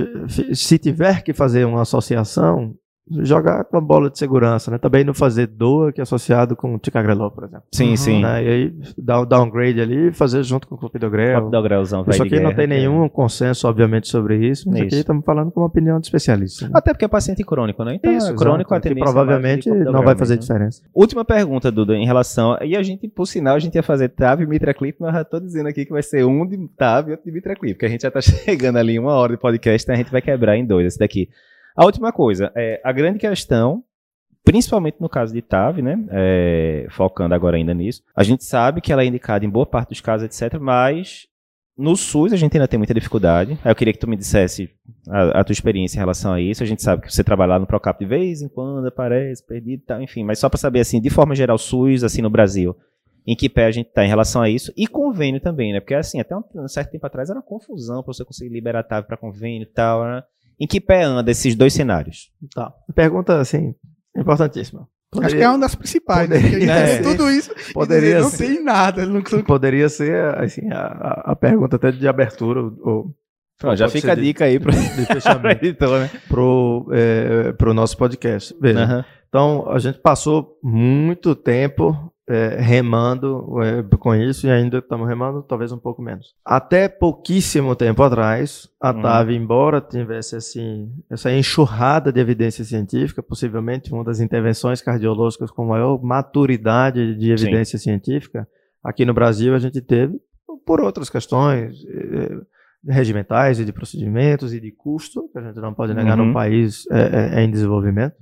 Speaker 2: se tiver que fazer uma associação, jogar com a bola de segurança, né? Também não fazer doa que é associado com ticagrelol, por exemplo.
Speaker 1: Sim,
Speaker 3: Uhum.
Speaker 1: sim.
Speaker 2: Né? E aí dar o downgrade ali e fazer junto com o clopidogrel.
Speaker 1: Clopidogrelzão, vai
Speaker 2: Isso
Speaker 1: de
Speaker 2: aqui não tem
Speaker 1: é-
Speaker 2: nenhum consenso, obviamente, sobre isso, mas aqui
Speaker 1: Isso.
Speaker 2: estamos falando com uma opinião de especialista. né?
Speaker 1: Até porque é paciente crônico, né? Então,
Speaker 2: Isso,
Speaker 1: é crônico, a
Speaker 2: exato, que
Speaker 1: tendência é mais
Speaker 2: provavelmente
Speaker 1: de
Speaker 2: não vai fazer
Speaker 1: mesmo.
Speaker 2: diferença.
Speaker 1: Última pergunta, Duda, em relação. E a gente, por sinal, a gente ia fazer TAV e Mitraclip, mas eu já tô dizendo aqui que vai ser um de TAV e outro de Mitraclip, porque a gente já tá *laughs* chegando ali em uma hora de podcast, então a gente vai quebrar em dois esse daqui. A última coisa, é, a grande questão, principalmente no caso de TAV, né? é, focando agora ainda nisso, a gente sabe que ela é indicada em boa parte dos casos, etc., mas no SUS a gente ainda tem muita dificuldade. Eu queria que tu me dissesse a, a tua experiência em relação a isso. A gente sabe que você trabalha lá no Procap de vez em quando, aparece, perdido e tal, enfim. Mas só para saber, assim, de forma geral, SUS, assim, no Brasil, em que pé a gente está em relação a isso. E convênio também, né? Porque, assim, até um, um certo tempo atrás era uma confusão para você conseguir liberar TAV para convênio e tal, né? Em que pé anda esses dois cenários?
Speaker 2: Tá. Pergunta, assim, importantíssima.
Speaker 3: Poderia, Acho que é uma das principais. Né? Poderia, né? é, tudo isso. *laughs*
Speaker 2: Poderia
Speaker 3: dizer, não tem nada. Não...
Speaker 2: Poderia ser assim, a, a pergunta até de abertura. Ou,
Speaker 1: Pronto, já fica a dica de, *laughs* aí para fechamento
Speaker 2: editor, né? pro, é, pro nosso podcast. Veja, uhum. Então, a gente passou muito tempo é, remando é, com isso e ainda estamos remando, talvez um pouco menos. Até pouquíssimo tempo atrás, a uhum. TAV, embora tivesse assim, essa enxurrada de evidência científica, possivelmente uma das intervenções cardiológicas com maior maturidade de evidência Sim. científica, aqui no Brasil a gente teve por outras questões é, regimentais e de procedimentos e de custo, que a gente não pode negar uhum. num país é, é, em desenvolvimento.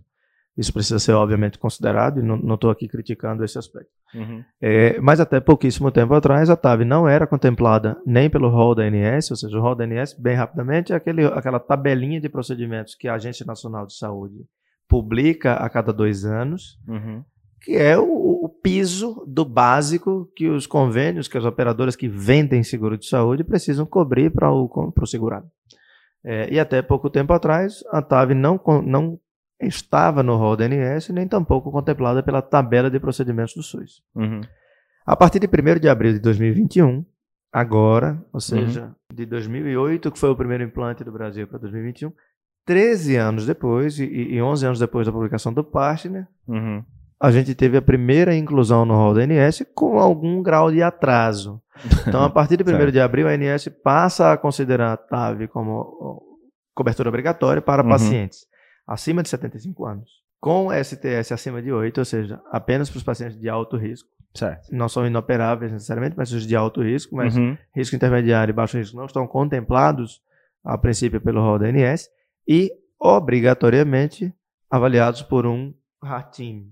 Speaker 2: Isso precisa ser, obviamente, considerado, e não estou aqui criticando esse aspecto. Uhum. É, mas até pouquíssimo tempo atrás, a TAV não era contemplada nem pelo rol da ANS, ou seja, o rol da ANS, bem rapidamente, é aquele, aquela tabelinha de procedimentos que a Agência Nacional de Saúde publica a cada dois anos, uhum. que é o, o, piso do básico que os convênios, que as operadoras que vendem seguro de saúde precisam cobrir para o, o segurado. É, e até pouco tempo atrás, a TAV não, não estava no rol da ANS nem tampouco contemplada pela tabela de procedimentos do SUS. Uhum. A partir de 1 de abril de 2021, agora, ou seja, uhum. de 2008, que foi o primeiro implante do Brasil para 2021, 13 anos depois e, e 11 anos depois da publicação do Partner, uhum. a gente teve a primeira inclusão no rol da ANS com algum grau de atraso. Então, a partir de *laughs* 1 de abril, a ANS passa a considerar a TAV como cobertura obrigatória para uhum. pacientes acima de 75 anos, com STS acima de 8, ou seja, apenas para os pacientes de alto risco.
Speaker 1: Certo.
Speaker 2: Não são inoperáveis necessariamente, mas os de alto risco, mas uhum. risco intermediário e baixo risco não estão contemplados, a princípio, pelo rol da ANS, e obrigatoriamente avaliados por um ratinho.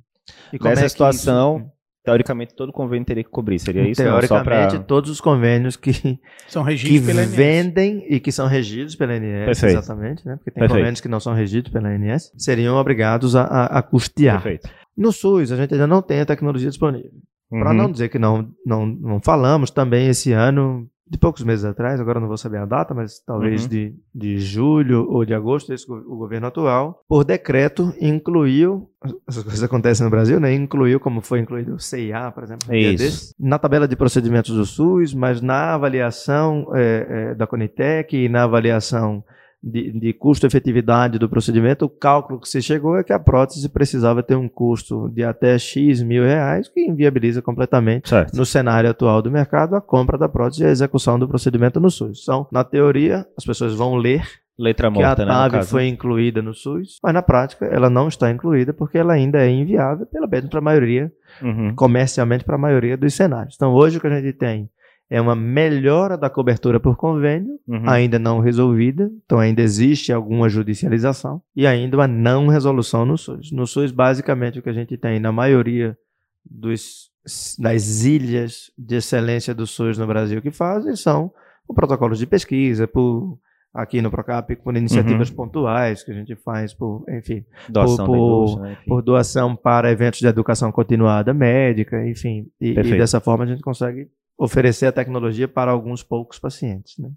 Speaker 1: E Nessa é situação, isso teoricamente todo convênio teria que cobrir, seria isso?
Speaker 2: Teoricamente, pra... todos os convênios que, *laughs* são regidos que pela vendem e que são regidos pela ANS, Perfeito. exatamente, né? Porque tem Perfeito. convênios que não são regidos pela ANS, seriam obrigados a, a, a custear. Perfeito. No SUS, a gente ainda não tem a tecnologia disponível. Uhum. Para não dizer que não, não, não falamos, também esse ano de poucos meses atrás, agora não vou saber a data, mas talvez uhum. de, de julho ou de agosto, esse, o governo atual, por decreto, incluiu, essas coisas acontecem no Brasil, né? Incluiu, como foi incluído o CIA, por exemplo,
Speaker 1: Isso.
Speaker 2: na tabela de procedimentos do SUS, mas na avaliação é, é, da Conitec e na avaliação de, de custo-efetividade do procedimento, o cálculo que se chegou é que a prótese precisava ter um custo de até X mil reais, que inviabiliza completamente, certo. no cenário atual do mercado, a compra da prótese e a execução do procedimento no SUS. Então, na teoria, as pessoas vão ler
Speaker 1: Letra morta,
Speaker 2: que a TAV né, foi incluída no SUS, mas na prática ela não está incluída porque ela ainda é inviável, pelo menos para a maioria, uhum. comercialmente para a maioria dos cenários. Então hoje o que a gente tem é uma melhora da cobertura por convênio, uhum. ainda não resolvida, então ainda existe alguma judicialização e ainda uma não resolução no SUS. No SUS, basicamente, o que a gente tem na maioria dos, das ilhas de excelência do SUS no Brasil que fazem são por protocolos de pesquisa, por aqui no Procap por iniciativas uhum. pontuais que a gente faz por, enfim, doação por, por, né? enfim. por, doação para eventos de educação continuada médica, enfim, e, e, dessa forma a gente consegue oferecer a tecnologia para alguns poucos pacientes. Né?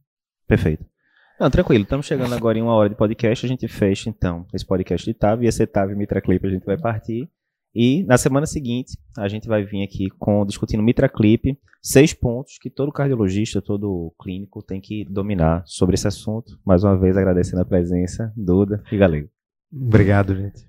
Speaker 1: Perfeito. Não, tranquilo, estamos chegando agora em uma hora de podcast, a gente fecha então esse podcast de TAV, e esse TAV Mitra Clip a gente vai partir. E na semana seguinte, a gente vai vir aqui com discutindo Mitra Clip, seis pontos que todo cardiologista, todo clínico tem que dominar sobre esse assunto. Mais uma vez agradecendo a presença, Duda e Galego.
Speaker 2: Obrigado, gente.